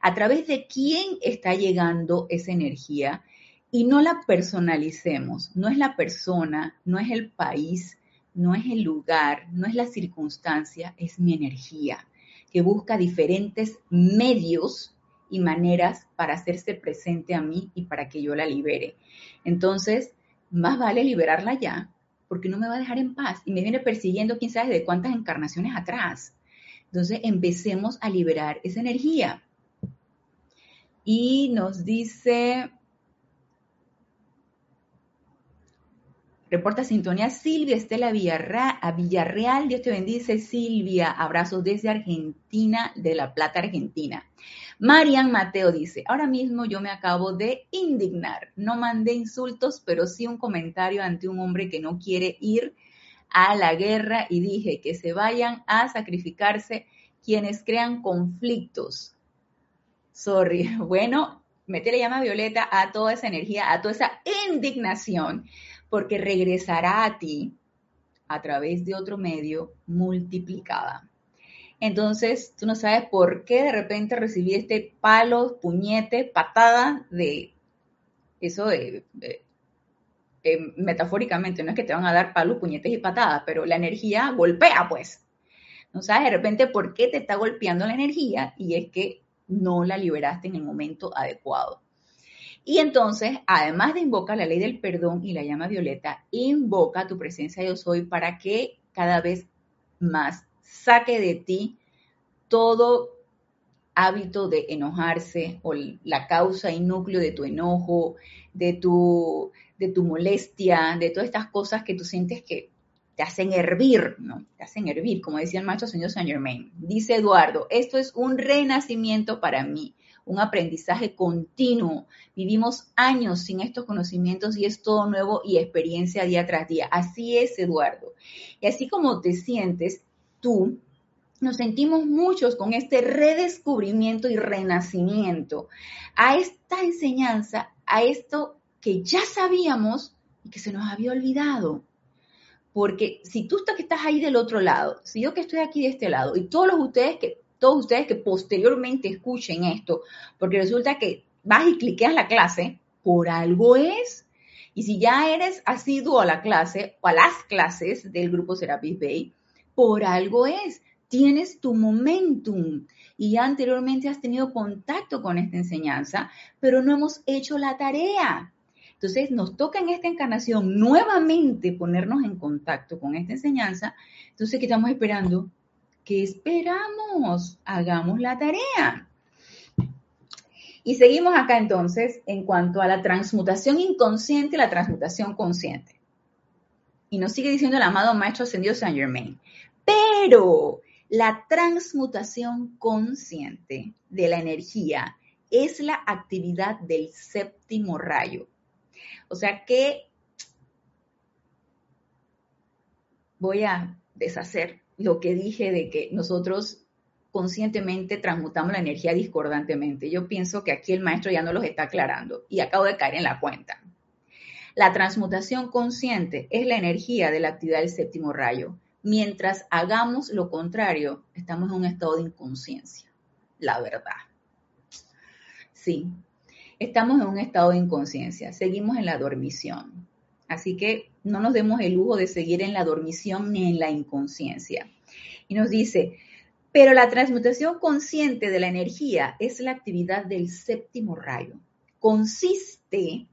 a través de quién está llegando esa energía y no la personalicemos. No es la persona, no es el país, no es el lugar, no es la circunstancia, es mi energía que busca diferentes medios y maneras para hacerse presente a mí y para que yo la libere. Entonces, más vale liberarla ya porque no me va a dejar en paz y me viene persiguiendo quién sabe de cuántas encarnaciones atrás. Entonces empecemos a liberar esa energía. Y nos dice, reporta sintonía Silvia Estela Villarreal, Villarreal, Dios te bendice Silvia, abrazos desde Argentina, de La Plata, Argentina. Marian Mateo dice, ahora mismo yo me acabo de indignar. No mandé insultos, pero sí un comentario ante un hombre que no quiere ir a la guerra y dije que se vayan a sacrificarse quienes crean conflictos. Sorry. Bueno, mete la llama violeta a toda esa energía, a toda esa indignación, porque regresará a ti a través de otro medio multiplicada. Entonces, tú no sabes por qué de repente recibí este palo, puñete, patada de eso metafóricamente, no es que te van a dar palos, puñetes y patadas, pero la energía golpea, pues. No sabes de repente por qué te está golpeando la energía y es que no la liberaste en el momento adecuado. Y entonces, además de invocar la ley del perdón y la llama violeta, invoca tu presencia yo soy para que cada vez más saque de ti todo hábito de enojarse o la causa y núcleo de tu enojo, de tu, de tu molestia, de todas estas cosas que tú sientes que te hacen hervir, ¿no? Te hacen hervir, como decía el maestro señor Saint Germain. Dice Eduardo, esto es un renacimiento para mí, un aprendizaje continuo. Vivimos años sin estos conocimientos y es todo nuevo y experiencia día tras día. Así es, Eduardo. Y así como te sientes, tú nos sentimos muchos con este redescubrimiento y renacimiento a esta enseñanza, a esto que ya sabíamos y que se nos había olvidado. Porque si tú que estás ahí del otro lado, si yo que estoy aquí de este lado y todos los ustedes que todos ustedes que posteriormente escuchen esto, porque resulta que vas y cliqueas la clase, por algo es. Y si ya eres asiduo a la clase o a las clases del grupo Serapis Bay, por algo es. Tienes tu momentum y ya anteriormente has tenido contacto con esta enseñanza, pero no hemos hecho la tarea. Entonces nos toca en esta encarnación nuevamente ponernos en contacto con esta enseñanza. Entonces, ¿qué estamos esperando? ¿Qué esperamos? Hagamos la tarea. Y seguimos acá entonces en cuanto a la transmutación inconsciente y la transmutación consciente. Y nos sigue diciendo el amado Maestro Ascendido Saint Germain. Pero la transmutación consciente de la energía es la actividad del séptimo rayo. O sea que voy a deshacer lo que dije de que nosotros conscientemente transmutamos la energía discordantemente. Yo pienso que aquí el maestro ya no los está aclarando y acabo de caer en la cuenta. La transmutación consciente es la energía de la actividad del séptimo rayo. Mientras hagamos lo contrario, estamos en un estado de inconsciencia. La verdad. Sí, estamos en un estado de inconsciencia, seguimos en la dormición. Así que no nos demos el lujo de seguir en la dormición ni en la inconsciencia. Y nos dice, pero la transmutación consciente de la energía es la actividad del séptimo rayo. Consiste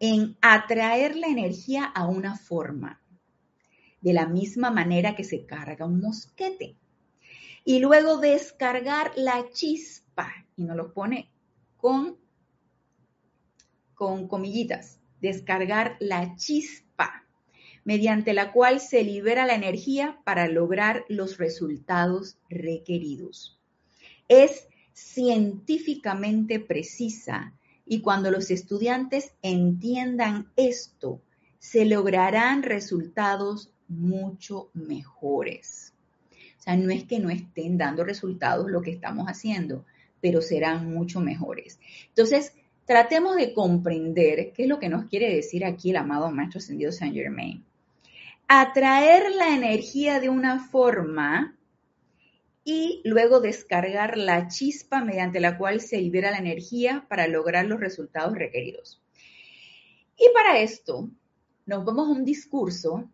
en atraer la energía a una forma, de la misma manera que se carga un mosquete. Y luego descargar la chispa, y nos lo pone con con comillitas, descargar la chispa, mediante la cual se libera la energía para lograr los resultados requeridos. Es científicamente precisa y cuando los estudiantes entiendan esto, se lograrán resultados mucho mejores. O sea, no es que no estén dando resultados lo que estamos haciendo, pero serán mucho mejores. Entonces, tratemos de comprender qué es lo que nos quiere decir aquí el amado Maestro Ascendido Saint Germain. Atraer la energía de una forma y luego descargar la chispa mediante la cual se libera la energía para lograr los resultados requeridos. Y para esto nos vamos a un discurso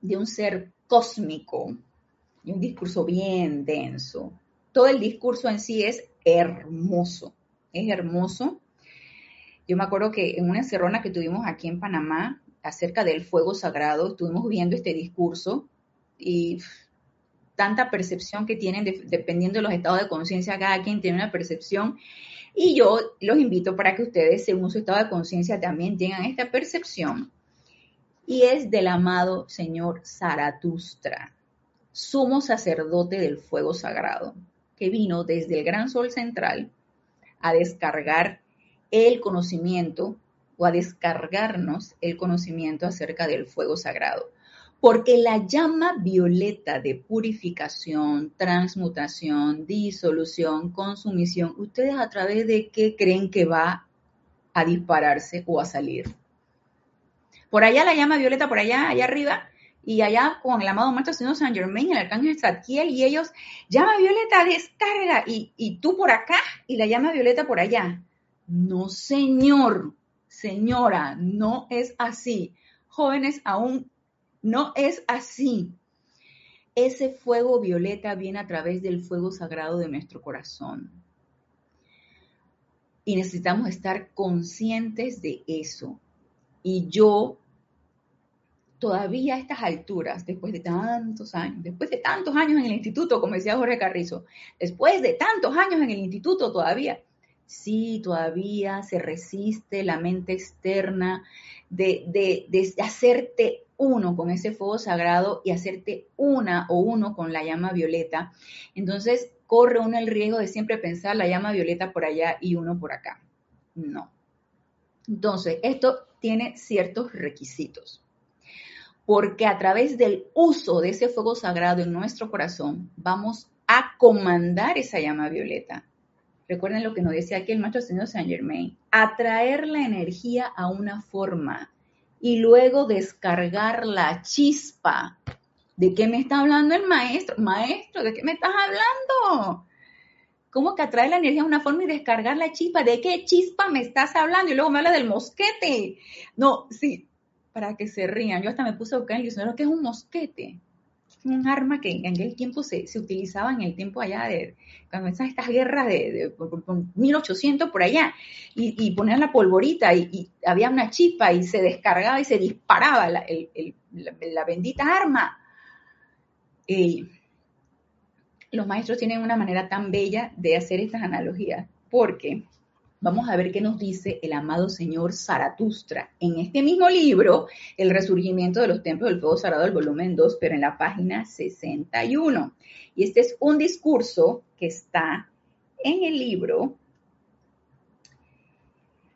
de un ser cósmico y un discurso bien denso. Todo el discurso en sí es hermoso es hermoso. Yo me acuerdo que en una encerrona que tuvimos aquí en Panamá acerca del fuego sagrado, estuvimos viendo este discurso y tanta percepción que tienen dependiendo de los estados de conciencia, cada quien tiene una percepción. Y yo los invito para que ustedes, según su estado de conciencia, también tengan esta percepción. Y es del amado Señor Zaratustra, sumo sacerdote del fuego sagrado, que vino desde el gran sol central a descargar el conocimiento o a descargarnos el conocimiento acerca del fuego sagrado. Porque la llama violeta de purificación, transmutación, disolución, consumición, ¿ustedes a través de qué creen que va a dispararse o a salir? Por allá la llama violeta, por allá, allá arriba, y allá con el amado Maestro Señor San Germain, el arcángel Zadkiel, y ellos, llama violeta, descarga, y, y tú por acá, y la llama violeta por allá. No, señor, señora, no es así. Jóvenes, aún no es así. Ese fuego violeta viene a través del fuego sagrado de nuestro corazón. Y necesitamos estar conscientes de eso. Y yo todavía a estas alturas, después de tantos años, después de tantos años en el instituto, como decía Jorge Carrizo, después de tantos años en el instituto todavía, sí, todavía se resiste la mente externa de, de, de hacerte uno con ese fuego sagrado y hacerte una o uno con la llama violeta. Entonces corre uno el riesgo de siempre pensar la llama violeta por allá y uno por acá. No. Entonces, esto tiene ciertos requisitos porque a través del uso de ese fuego sagrado en nuestro corazón vamos a comandar esa llama violeta. Recuerden lo que nos decía aquí el maestro señor Saint Germain, atraer la energía a una forma y luego descargar la chispa. ¿De qué me está hablando el maestro? Maestro, ¿de qué me estás hablando? ¿Cómo que atraer la energía a una forma y descargar la chispa? ¿De qué chispa me estás hablando? Y luego me habla del mosquete. No, sí, para que se rían. Yo hasta me puse a buscar en el diccionario que es un mosquete. Un arma que en aquel tiempo se, se utilizaba en el tiempo allá de, cuando estas, estas guerras de, 1800 por allá, y, y ponían la polvorita y, había una chispa y se descargaba y se disparaba la, la, bendita arma. los maestros tienen una manera tan bella de hacer estas analogías, porque vamos a ver qué nos dice el amado señor Zaratustra en este mismo libro, El resurgimiento de los templos del fuego sagrado, el volumen 2, pero en la página 61. Y este es un discurso que está en el libro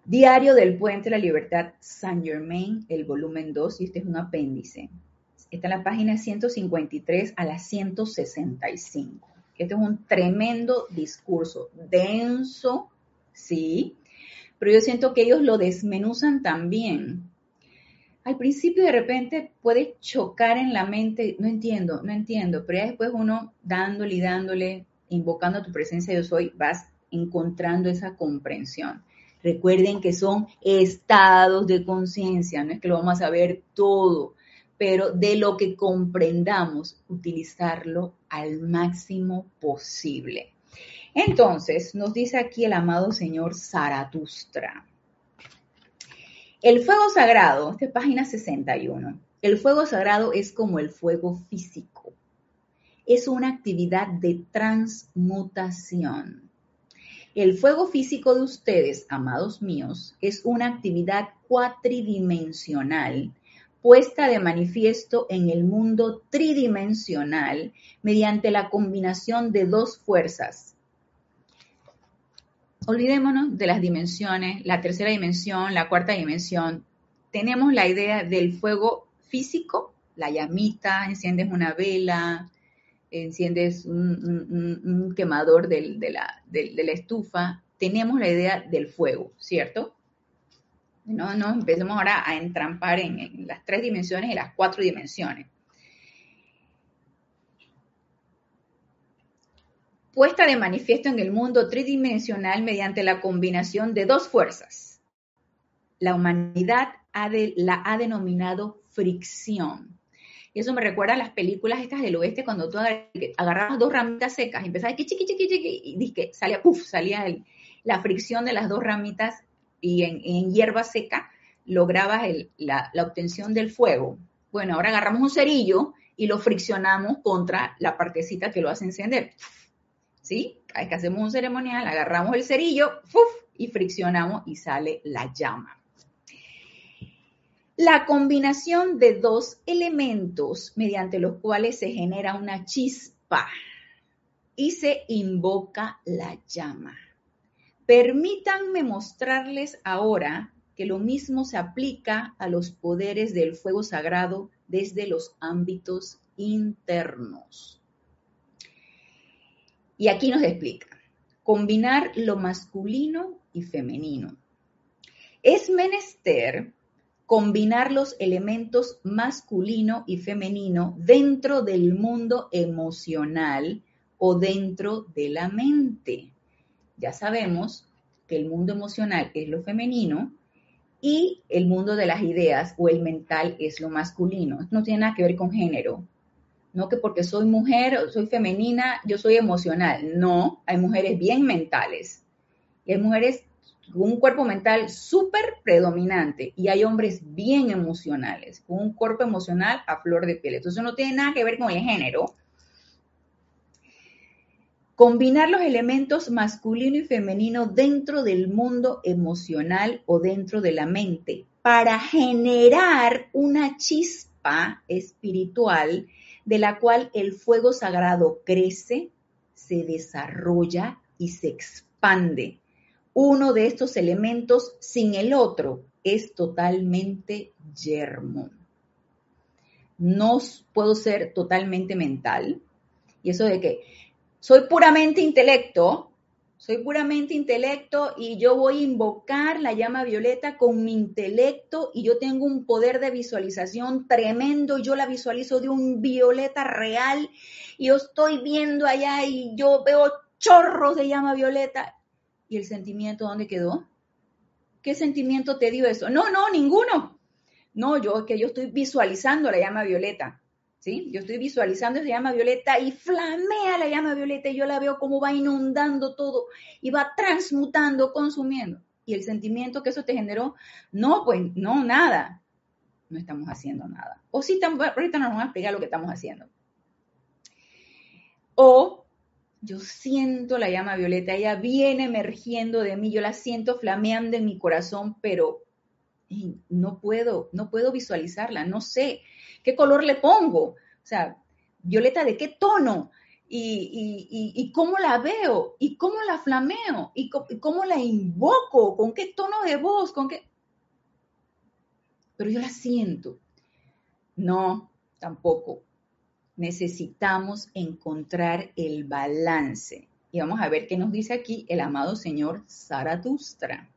Diario del Puente de la Libertad, Saint Germain, el volumen 2, y este es un apéndice. Está en la página 153 a la 165. Este es un tremendo discurso, denso, sí, pero yo siento que ellos lo desmenuzan también. Al principio de repente puede chocar en la mente, no entiendo, no entiendo, pero ya después uno dándole y dándole, invocando tu presencia yo soy, vas encontrando esa comprensión. Recuerden que son estados de conciencia, no es que lo vamos a saber todo, pero de lo que comprendamos, utilizarlo al máximo posible. Entonces, nos dice aquí el amado señor Zaratustra. El fuego sagrado, esta es página 61. El fuego sagrado es como el fuego físico. Es una actividad de transmutación. El fuego físico de ustedes, amados míos, es una actividad cuatridimensional puesta de manifiesto en el mundo tridimensional mediante la combinación de dos fuerzas, olvidémonos de las dimensiones, la tercera dimensión, la cuarta dimensión. Tenemos la idea del fuego físico, la llamita, enciendes una vela, enciendes un, quemador de, la, estufa. Tenemos la idea del fuego, ¿cierto? No, no empecemos ahora a entrampar en las tres dimensiones y las cuatro dimensiones. Puesta de manifiesto en el mundo tridimensional mediante la combinación de dos fuerzas. La humanidad la ha denominado fricción. Y eso me recuerda a las películas estas del oeste cuando tú agarrabas dos ramitas secas y empezabas que chiqui, chiqui, chiqui, y que salía, puff, salía la fricción de las dos ramitas y en, hierba seca lograbas la, la obtención del fuego. Bueno, ahora agarramos un cerillo y lo friccionamos contra la partecita que lo hace encender. ¿Sí? Es que hacemos un ceremonial, agarramos el cerillo y friccionamos y sale la llama. La combinación de dos elementos mediante los cuales se genera una chispa y se invoca la llama. Permítanme mostrarles ahora que lo mismo se aplica a los poderes del fuego sagrado desde los ámbitos internos. Y aquí nos explica, combinar lo masculino y femenino. Es menester combinar los elementos masculino y femenino dentro del mundo emocional o dentro de la mente. Ya sabemos que el mundo emocional es lo femenino y el mundo de las ideas o el mental es lo masculino. No tiene nada que ver con género, no que porque soy mujer soy femenina, yo soy emocional. No, hay mujeres bien mentales. Y hay mujeres con un cuerpo mental súper predominante y hay hombres bien emocionales, con un cuerpo emocional a flor de piel. Entonces no tiene nada que ver con el género. Combinar los elementos masculino y femenino dentro del mundo emocional o dentro de la mente para generar una chispa espiritual de la cual el fuego sagrado crece, se desarrolla y se expande uno de estos elementos sin el otro es totalmente yermo. No puedo ser totalmente mental. Y eso de que soy puramente intelecto, soy puramente intelecto y yo voy a invocar la llama violeta con mi intelecto y yo tengo un poder de visualización tremendo, yo la visualizo de un violeta real y yo estoy viendo allá y yo veo chorros de llama violeta ¿Y el sentimiento dónde quedó? ¿Qué sentimiento te dio eso? No, no, ninguno. No, yo es que yo estoy visualizando la llama violeta. Yo estoy visualizando esa llama violeta y flamea la llama violeta y yo la veo como va inundando todo y va transmutando, consumiendo. ¿Y el sentimiento que eso te generó? No, pues no, nada. No estamos haciendo nada. O sí, ahorita nos vamos a explicar lo que estamos haciendo. O yo siento la llama violeta, ella viene emergiendo de mí, yo la siento flameando en mi corazón, pero no puedo, no puedo visualizarla, no sé qué color le pongo, o sea, violeta de qué tono, y, cómo la veo, y cómo la flameo, y, y cómo la invoco, con qué tono de voz, con qué... Pero yo la siento. No, tampoco. Necesitamos encontrar el balance. Y vamos a ver qué nos dice aquí el amado señor Zaratustra.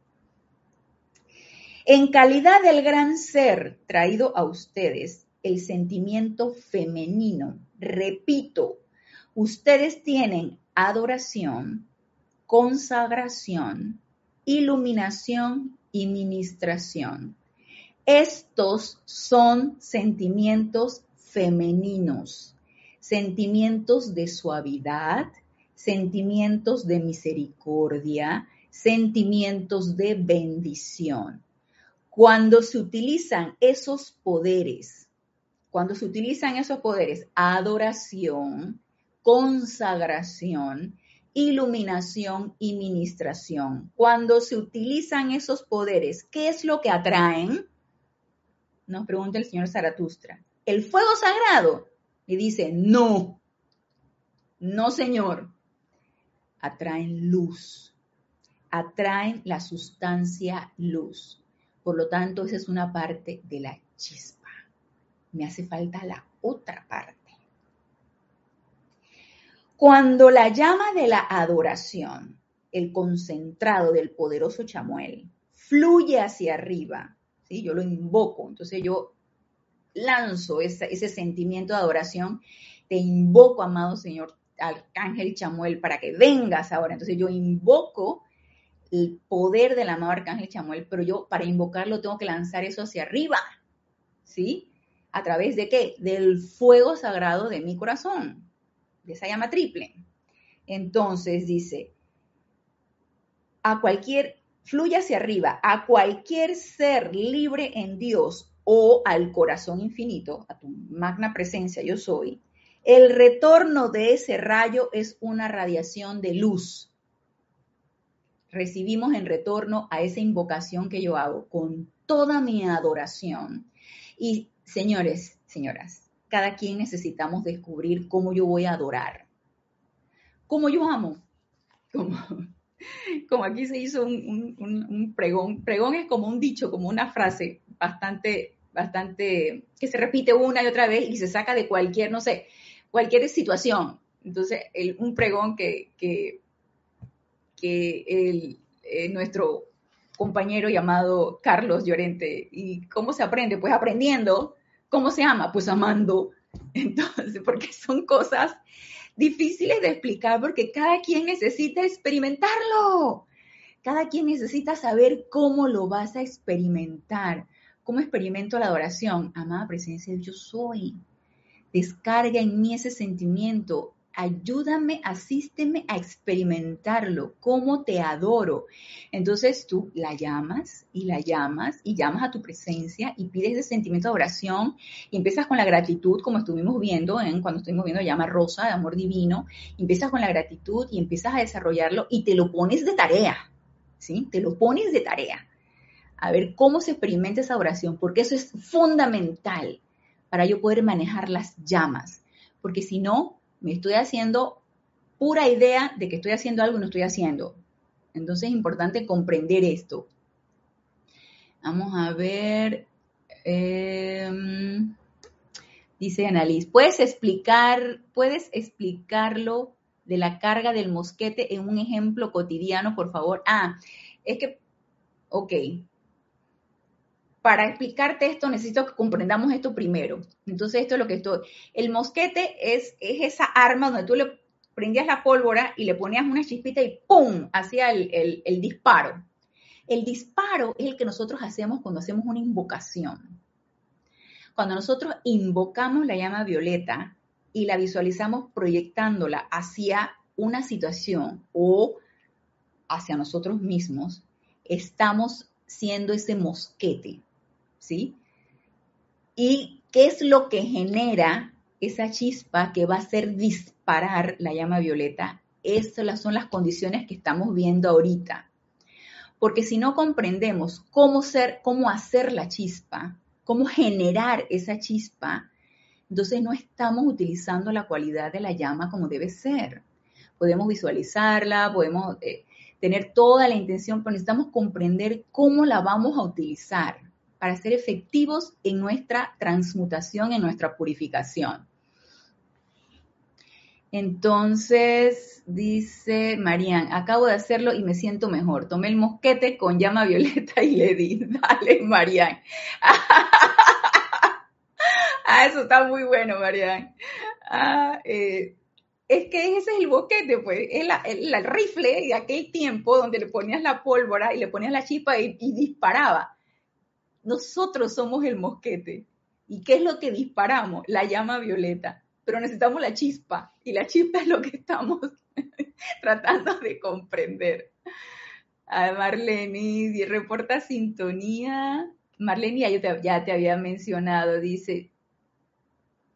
En calidad del gran ser traído a ustedes, el sentimiento femenino, repito, ustedes tienen adoración, consagración, iluminación y ministración. Estos son sentimientos femeninos sentimientos de suavidad, sentimientos de misericordia, sentimientos de bendición. Cuando se utilizan esos poderes, cuando se utilizan esos poderes, adoración, consagración, iluminación y ministración, cuando se utilizan esos poderes, ¿qué es lo que atraen? Nos pregunta el señor Zaratustra. El fuego sagrado y dice, no, no señor, atraen luz, atraen la sustancia luz. Por lo tanto, esa es una parte de la chispa. Me hace falta la otra parte. Cuando la llama de la adoración, el concentrado del poderoso chamuel, fluye hacia arriba, ¿sí? yo lo invoco, entonces yo lanzo ese, sentimiento de adoración, te invoco, amado Señor, Arcángel Chamuel, para que vengas ahora. Entonces yo invoco el poder del amado Arcángel Chamuel, pero yo para invocarlo tengo que lanzar eso hacia arriba, ¿sí? ¿A través de qué? Del fuego sagrado de mi corazón, de esa llama triple. Entonces dice, a cualquier, fluye hacia arriba, a cualquier ser libre en Dios o al corazón infinito, a tu magna presencia yo soy, el retorno de ese rayo es una radiación de luz. Recibimos en retorno a esa invocación que yo hago con toda mi adoración. Y señores, señoras, cada quien necesitamos descubrir cómo yo voy a adorar. Cómo yo amo. Como, como aquí se hizo un, un pregón. Pregón es como un dicho, como una frase bastante, bastante, que se repite una y otra vez y se saca de cualquier, no sé, cualquier situación. Entonces, un pregón que, que, el, eh, nuestro compañero llamado Carlos Llorente, ¿y cómo se aprende? Pues aprendiendo. ¿Cómo se ama? Pues amando. Entonces, porque son cosas difíciles de explicar porque cada quien necesita experimentarlo. Cada quien necesita saber cómo lo vas a experimentar. ¿Cómo experimento la adoración? Amada presencia de yo soy. Descarga en mí ese sentimiento. Ayúdame, asísteme a experimentarlo, cómo te adoro. Entonces tú la llamas y la llamas y llamas a tu presencia y pides ese sentimiento de oración y empiezas con la gratitud, como estuvimos viendo en cuando estuvimos viendo llama rosa de amor divino, empiezas con la gratitud y empiezas a desarrollarlo y te lo pones de tarea, ¿sí? Te lo pones de tarea. A ver cómo se experimenta esa oración, porque eso es fundamental para yo poder manejar las llamas, porque si no, me estoy haciendo pura idea de que estoy haciendo algo y no estoy haciendo. Entonces es importante comprender esto. Vamos a ver. Em, dice Annalise, ¿puedes explicar, puedes explicarlo de la carga del mosquete en un ejemplo cotidiano, por favor? Ah, es que, ok, para explicarte esto necesito que comprendamos esto primero. Entonces esto es lo que estoy. El mosquete es, es esa arma donde tú le prendías la pólvora y le ponías una chispita y ¡pum! hacía el disparo. El disparo es el que nosotros hacemos cuando hacemos una invocación. Cuando nosotros invocamos la llama violeta y la visualizamos proyectándola hacia una situación o hacia nosotros mismos, estamos siendo ese mosquete. ¿Sí? ¿Y qué es lo que genera esa chispa que va a hacer disparar la llama violeta? Esas son las condiciones que estamos viendo ahorita. Porque si no comprendemos cómo, cómo hacer la chispa, cómo generar esa chispa, entonces no estamos utilizando la cualidad de la llama como debe ser. Podemos visualizarla, podemos eh, tener toda la intención, pero necesitamos comprender cómo la vamos a utilizar para ser efectivos en nuestra transmutación, en nuestra purificación. Entonces, dice Marían, acabo de hacerlo y me siento mejor. Tomé el mosquete con llama violeta y le di. Dale, Marían. ah, eso está muy bueno, Marían. Ah, eh, es que ese es el boquete, pues, es el, rifle de aquel tiempo donde le ponías la pólvora y le ponías la chispa y disparaba. Nosotros somos el mosquete. ¿Y qué es lo que disparamos? La llama violeta. Pero necesitamos la chispa. Y la chispa es lo que estamos tratando de comprender. A Marlene, reporta sintonía. Marlene, ya, yo ya te había mencionado, dice,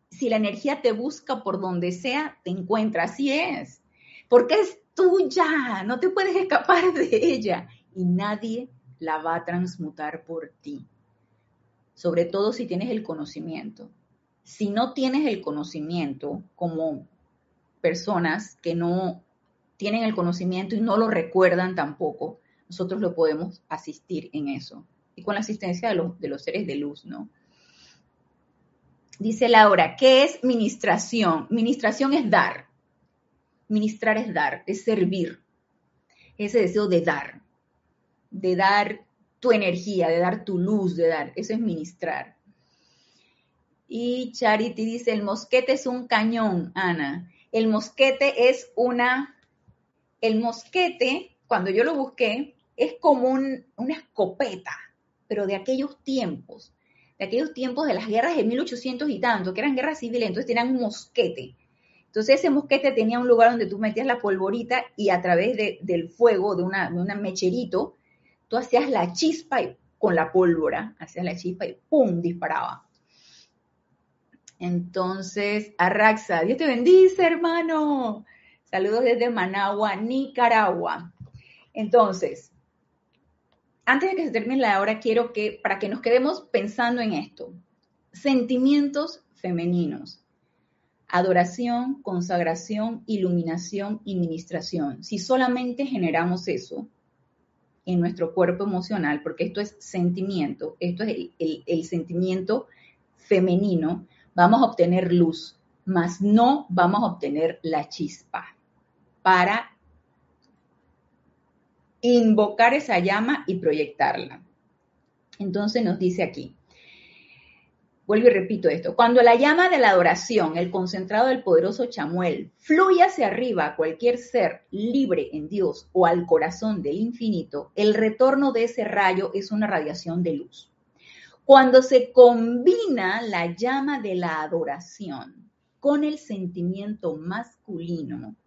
si la energía te busca por donde sea, te encuentra. Así es. Porque es tuya, no te puedes escapar de ella. Y nadie la va a transmutar por ti sobre todo si tienes el conocimiento. Si no tienes el conocimiento, como personas que no tienen el conocimiento y no lo recuerdan tampoco, nosotros lo podemos asistir en eso. Y con la asistencia de los, de los seres de luz, ¿no? Dice Laura, ¿qué es ministración? Ministración es dar. Ministrar es dar, es servir. Ese deseo de dar, de dar tu energía, de dar tu luz, de dar, eso es ministrar. Y Charity dice, el mosquete es un cañón, Ana. El mosquete es una, el mosquete, cuando yo lo busqué, es como una escopeta, pero de aquellos tiempos, de aquellos tiempos de las guerras de 1800 y tanto, que eran guerras civiles, entonces tenían un mosquete. Entonces ese mosquete tenía un lugar donde tú metías la polvorita y a través del fuego, de, una, de un mecherito, tú hacías la chispa y, con la pólvora, hacías la chispa y ¡pum! disparaba. Entonces, Arraxa, Dios te bendice, hermano. Saludos desde Managua, Nicaragua. Entonces, antes de que se termine la hora, quiero que, para que nos quedemos pensando en esto, sentimientos femeninos, adoración, consagración, iluminación y ministración. Si solamente generamos eso, en nuestro cuerpo emocional, porque esto es sentimiento, esto es el, sentimiento femenino, vamos a obtener luz, mas no vamos a obtener la chispa para invocar esa llama y proyectarla. Entonces nos dice aquí, Vuelvo y repito esto. Cuando la llama de la adoración, el concentrado del poderoso Chamuel, fluye hacia arriba a cualquier ser libre en Dios o al corazón del infinito, el retorno de ese rayo es una radiación de luz. Cuando se combina la llama de la adoración con el sentimiento masculino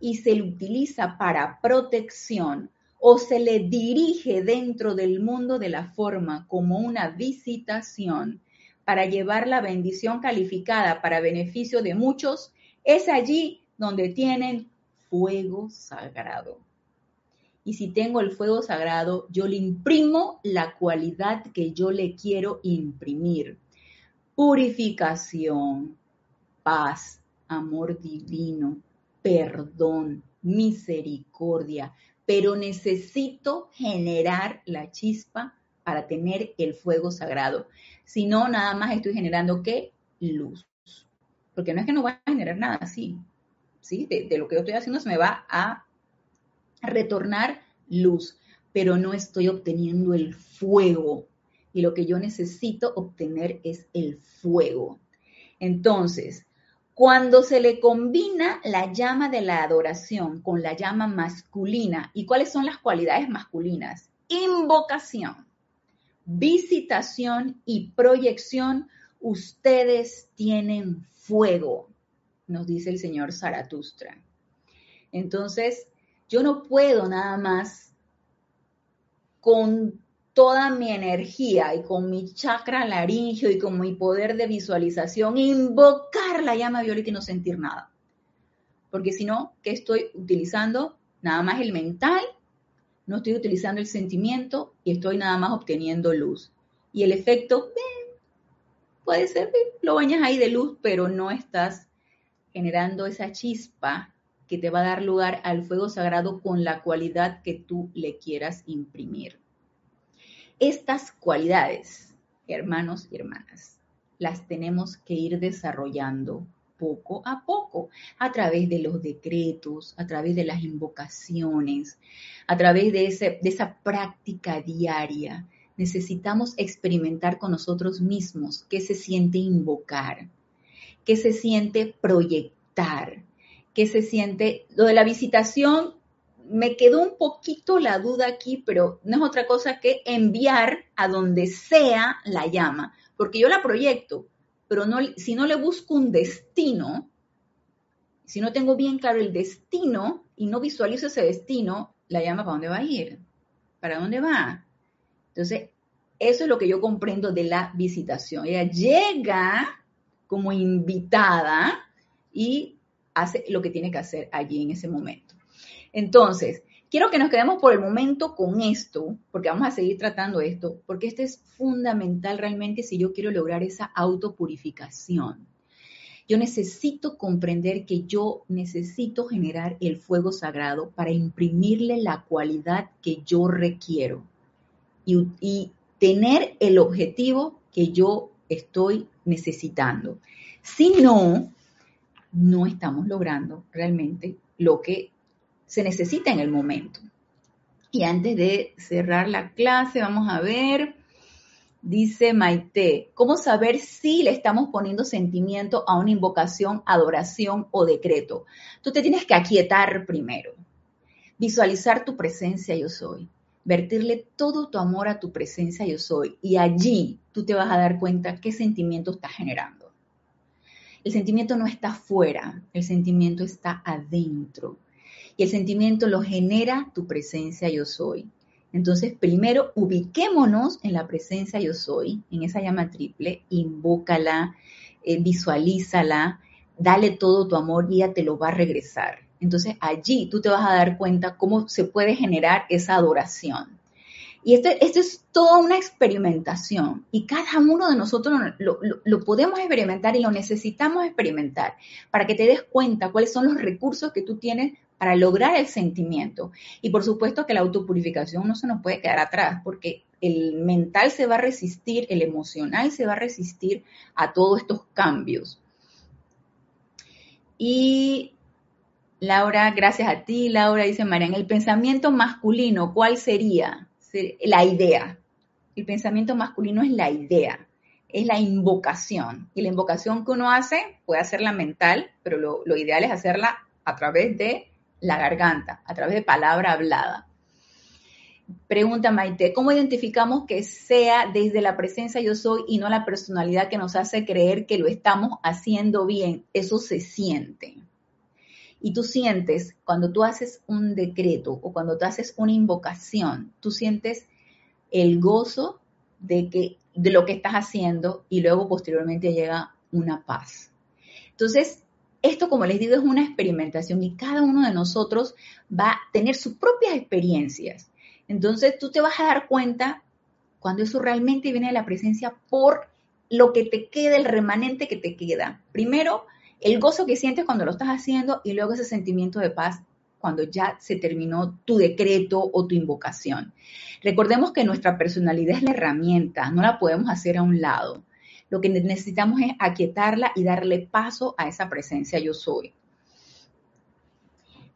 y se le utiliza para protección o se le dirige dentro del mundo de la forma como una visitación para llevar la bendición calificada para beneficio de muchos, es allí donde tienen fuego sagrado. Y si tengo el fuego sagrado, yo le imprimo la cualidad que yo le quiero imprimir. Purificación, paz, amor divino, perdón, misericordia. Pero necesito generar la chispa para tener el fuego sagrado. Si no, nada más estoy generando qué? Luz. Porque no es que no va a generar nada así. ¿sí? De, de, lo que yo estoy haciendo se me va a retornar luz, pero no estoy obteniendo el fuego. Y lo que yo necesito obtener es el fuego. Entonces, cuando se le combina la llama de la adoración con la llama masculina, ¿y cuáles son las cualidades masculinas? Invocación, visitación y proyección, ustedes tienen fuego, nos dice el señor Zaratustra. Entonces, yo no puedo nada más con toda mi energía y con mi chakra laringio y con mi poder de visualización invocar la llama violeta y no sentir nada. Porque si no, ¿qué estoy utilizando? Nada más el mental, no estoy utilizando el sentimiento y estoy nada más obteniendo luz. Y el efecto, puede ser, lo bañas ahí de luz, pero no estás generando esa chispa que te va a dar lugar al fuego sagrado con la cualidad que tú le quieras imprimir. Estas cualidades, hermanos y hermanas, las tenemos que ir desarrollando poco a poco, a través de los decretos, a través de las invocaciones, a través de, ese, de esa práctica diaria. Necesitamos experimentar con nosotros mismos qué se siente invocar, qué se siente proyectar, qué se siente. Lo de la visitación me quedó un poquito la duda aquí, pero no es otra cosa que enviar a donde sea la llama, porque yo la proyecto, pero no, si no le busco un destino, si no tengo bien claro el destino y no visualizo ese destino, la llama para dónde va a ir, para dónde va. Entonces, eso es lo que yo comprendo de la visitación. Ella llega como invitada y hace lo que tiene que hacer allí en ese momento. Entonces, quiero que nos quedemos por el momento con esto, porque vamos a seguir tratando esto, porque esto es fundamental realmente si yo quiero lograr esa autopurificación. Yo necesito comprender que yo necesito generar el fuego sagrado para imprimirle la cualidad que yo requiero y, y tener el objetivo que yo estoy necesitando. Si no, no estamos logrando realmente lo que se necesita en el momento. Y antes de cerrar la clase, vamos a ver, dice Maite, ¿cómo saber si le estamos poniendo sentimiento a una invocación, adoración o decreto? Tú te tienes que aquietar primero, visualizar tu presencia yo soy, vertirle todo tu amor a tu presencia yo soy y allí tú te vas a dar cuenta qué sentimiento estás generando. El sentimiento no está fuera, el sentimiento está adentro el sentimiento lo genera tu presencia yo soy. Entonces, primero ubiquémonos en la presencia yo soy, en esa llama triple, invócala, eh, visualízala, dale todo tu amor y ella te lo va a regresar. Entonces, allí tú te vas a dar cuenta cómo se puede generar esa adoración. Y esto, esto es toda una experimentación y cada uno de nosotros lo, lo, podemos experimentar y lo necesitamos experimentar para que te des cuenta cuáles son los recursos que tú tienes para lograr el sentimiento. Y por supuesto que la autopurificación no se nos puede quedar atrás, porque el mental se va a resistir, el emocional se va a resistir a todos estos cambios. Y Laura, gracias a ti, Laura, dice Marian, el pensamiento masculino, ¿cuál sería? La idea. El pensamiento masculino es la idea, es la invocación. Y la invocación que uno hace puede hacerla mental, pero lo, lo ideal es hacerla a través de la garganta, a través de palabra hablada. Pregunta Maite, ¿cómo identificamos que sea desde la presencia yo soy y no la personalidad que nos hace creer que lo estamos haciendo bien? Eso se siente. Y tú sientes, cuando tú haces un decreto o cuando tú haces una invocación, tú sientes el gozo de, que, de lo que estás haciendo y luego posteriormente llega una paz. Entonces, esto, como les digo, es una experimentación y cada uno de nosotros va a tener sus propias experiencias. Entonces, tú te vas a dar cuenta cuando eso realmente viene de la presencia por lo que te queda, el remanente que te queda. Primero, el gozo que sientes cuando lo estás haciendo y luego ese sentimiento de paz cuando ya se terminó tu decreto o tu invocación. Recordemos que nuestra personalidad es la herramienta, no la podemos hacer a un lado. Lo que necesitamos es aquietarla y darle paso a esa presencia yo soy.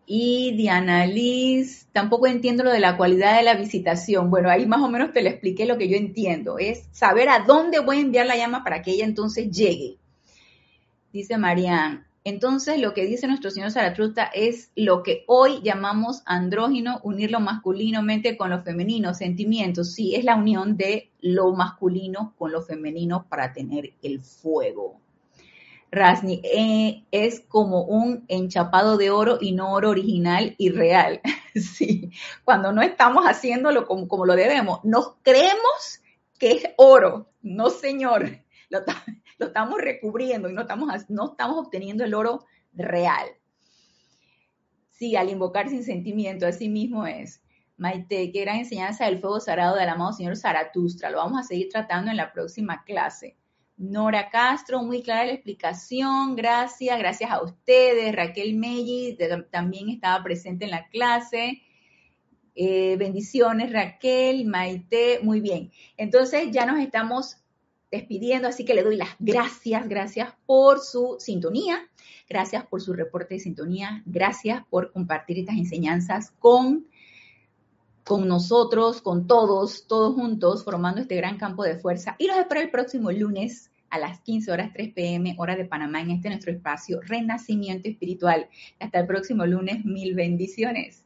Y Diana Liz, tampoco entiendo lo de la cualidad de la visitación. Bueno, ahí más o menos te lo expliqué lo que yo entiendo. Es saber a dónde voy a enviar la llama para que ella entonces llegue. Dice Marianne, entonces, lo que dice nuestro Señor Zaratrusta es lo que hoy llamamos andrógino, unir lo masculinamente con lo femenino, sentimientos. Sí, es la unión de lo masculino con lo femenino para tener el fuego. Rasni eh, es como un enchapado de oro y no oro original y real. sí, cuando no estamos haciéndolo como, como lo debemos, nos creemos que es oro. No, señor. Lo estamos recubriendo y no estamos, no estamos obteniendo el oro real. Sí, al invocar sin sentimiento, así mismo es. Maite, qué gran enseñanza del fuego sagrado del amado señor Zaratustra. Lo vamos a seguir tratando en la próxima clase. Nora Castro, muy clara la explicación, gracias, gracias a ustedes. Raquel Melli también estaba presente en la clase. Eh, bendiciones, Raquel, Maite, muy bien. Entonces ya nos estamos despidiendo, así que le doy las gracias, gracias por su sintonía, gracias por su reporte de sintonía, gracias por compartir estas enseñanzas con, con nosotros, con todos, todos juntos, formando este gran campo de fuerza. Y los espero el próximo lunes a las 15 horas 3 pm, hora de Panamá, en este nuestro espacio Renacimiento Espiritual. Hasta el próximo lunes, mil bendiciones.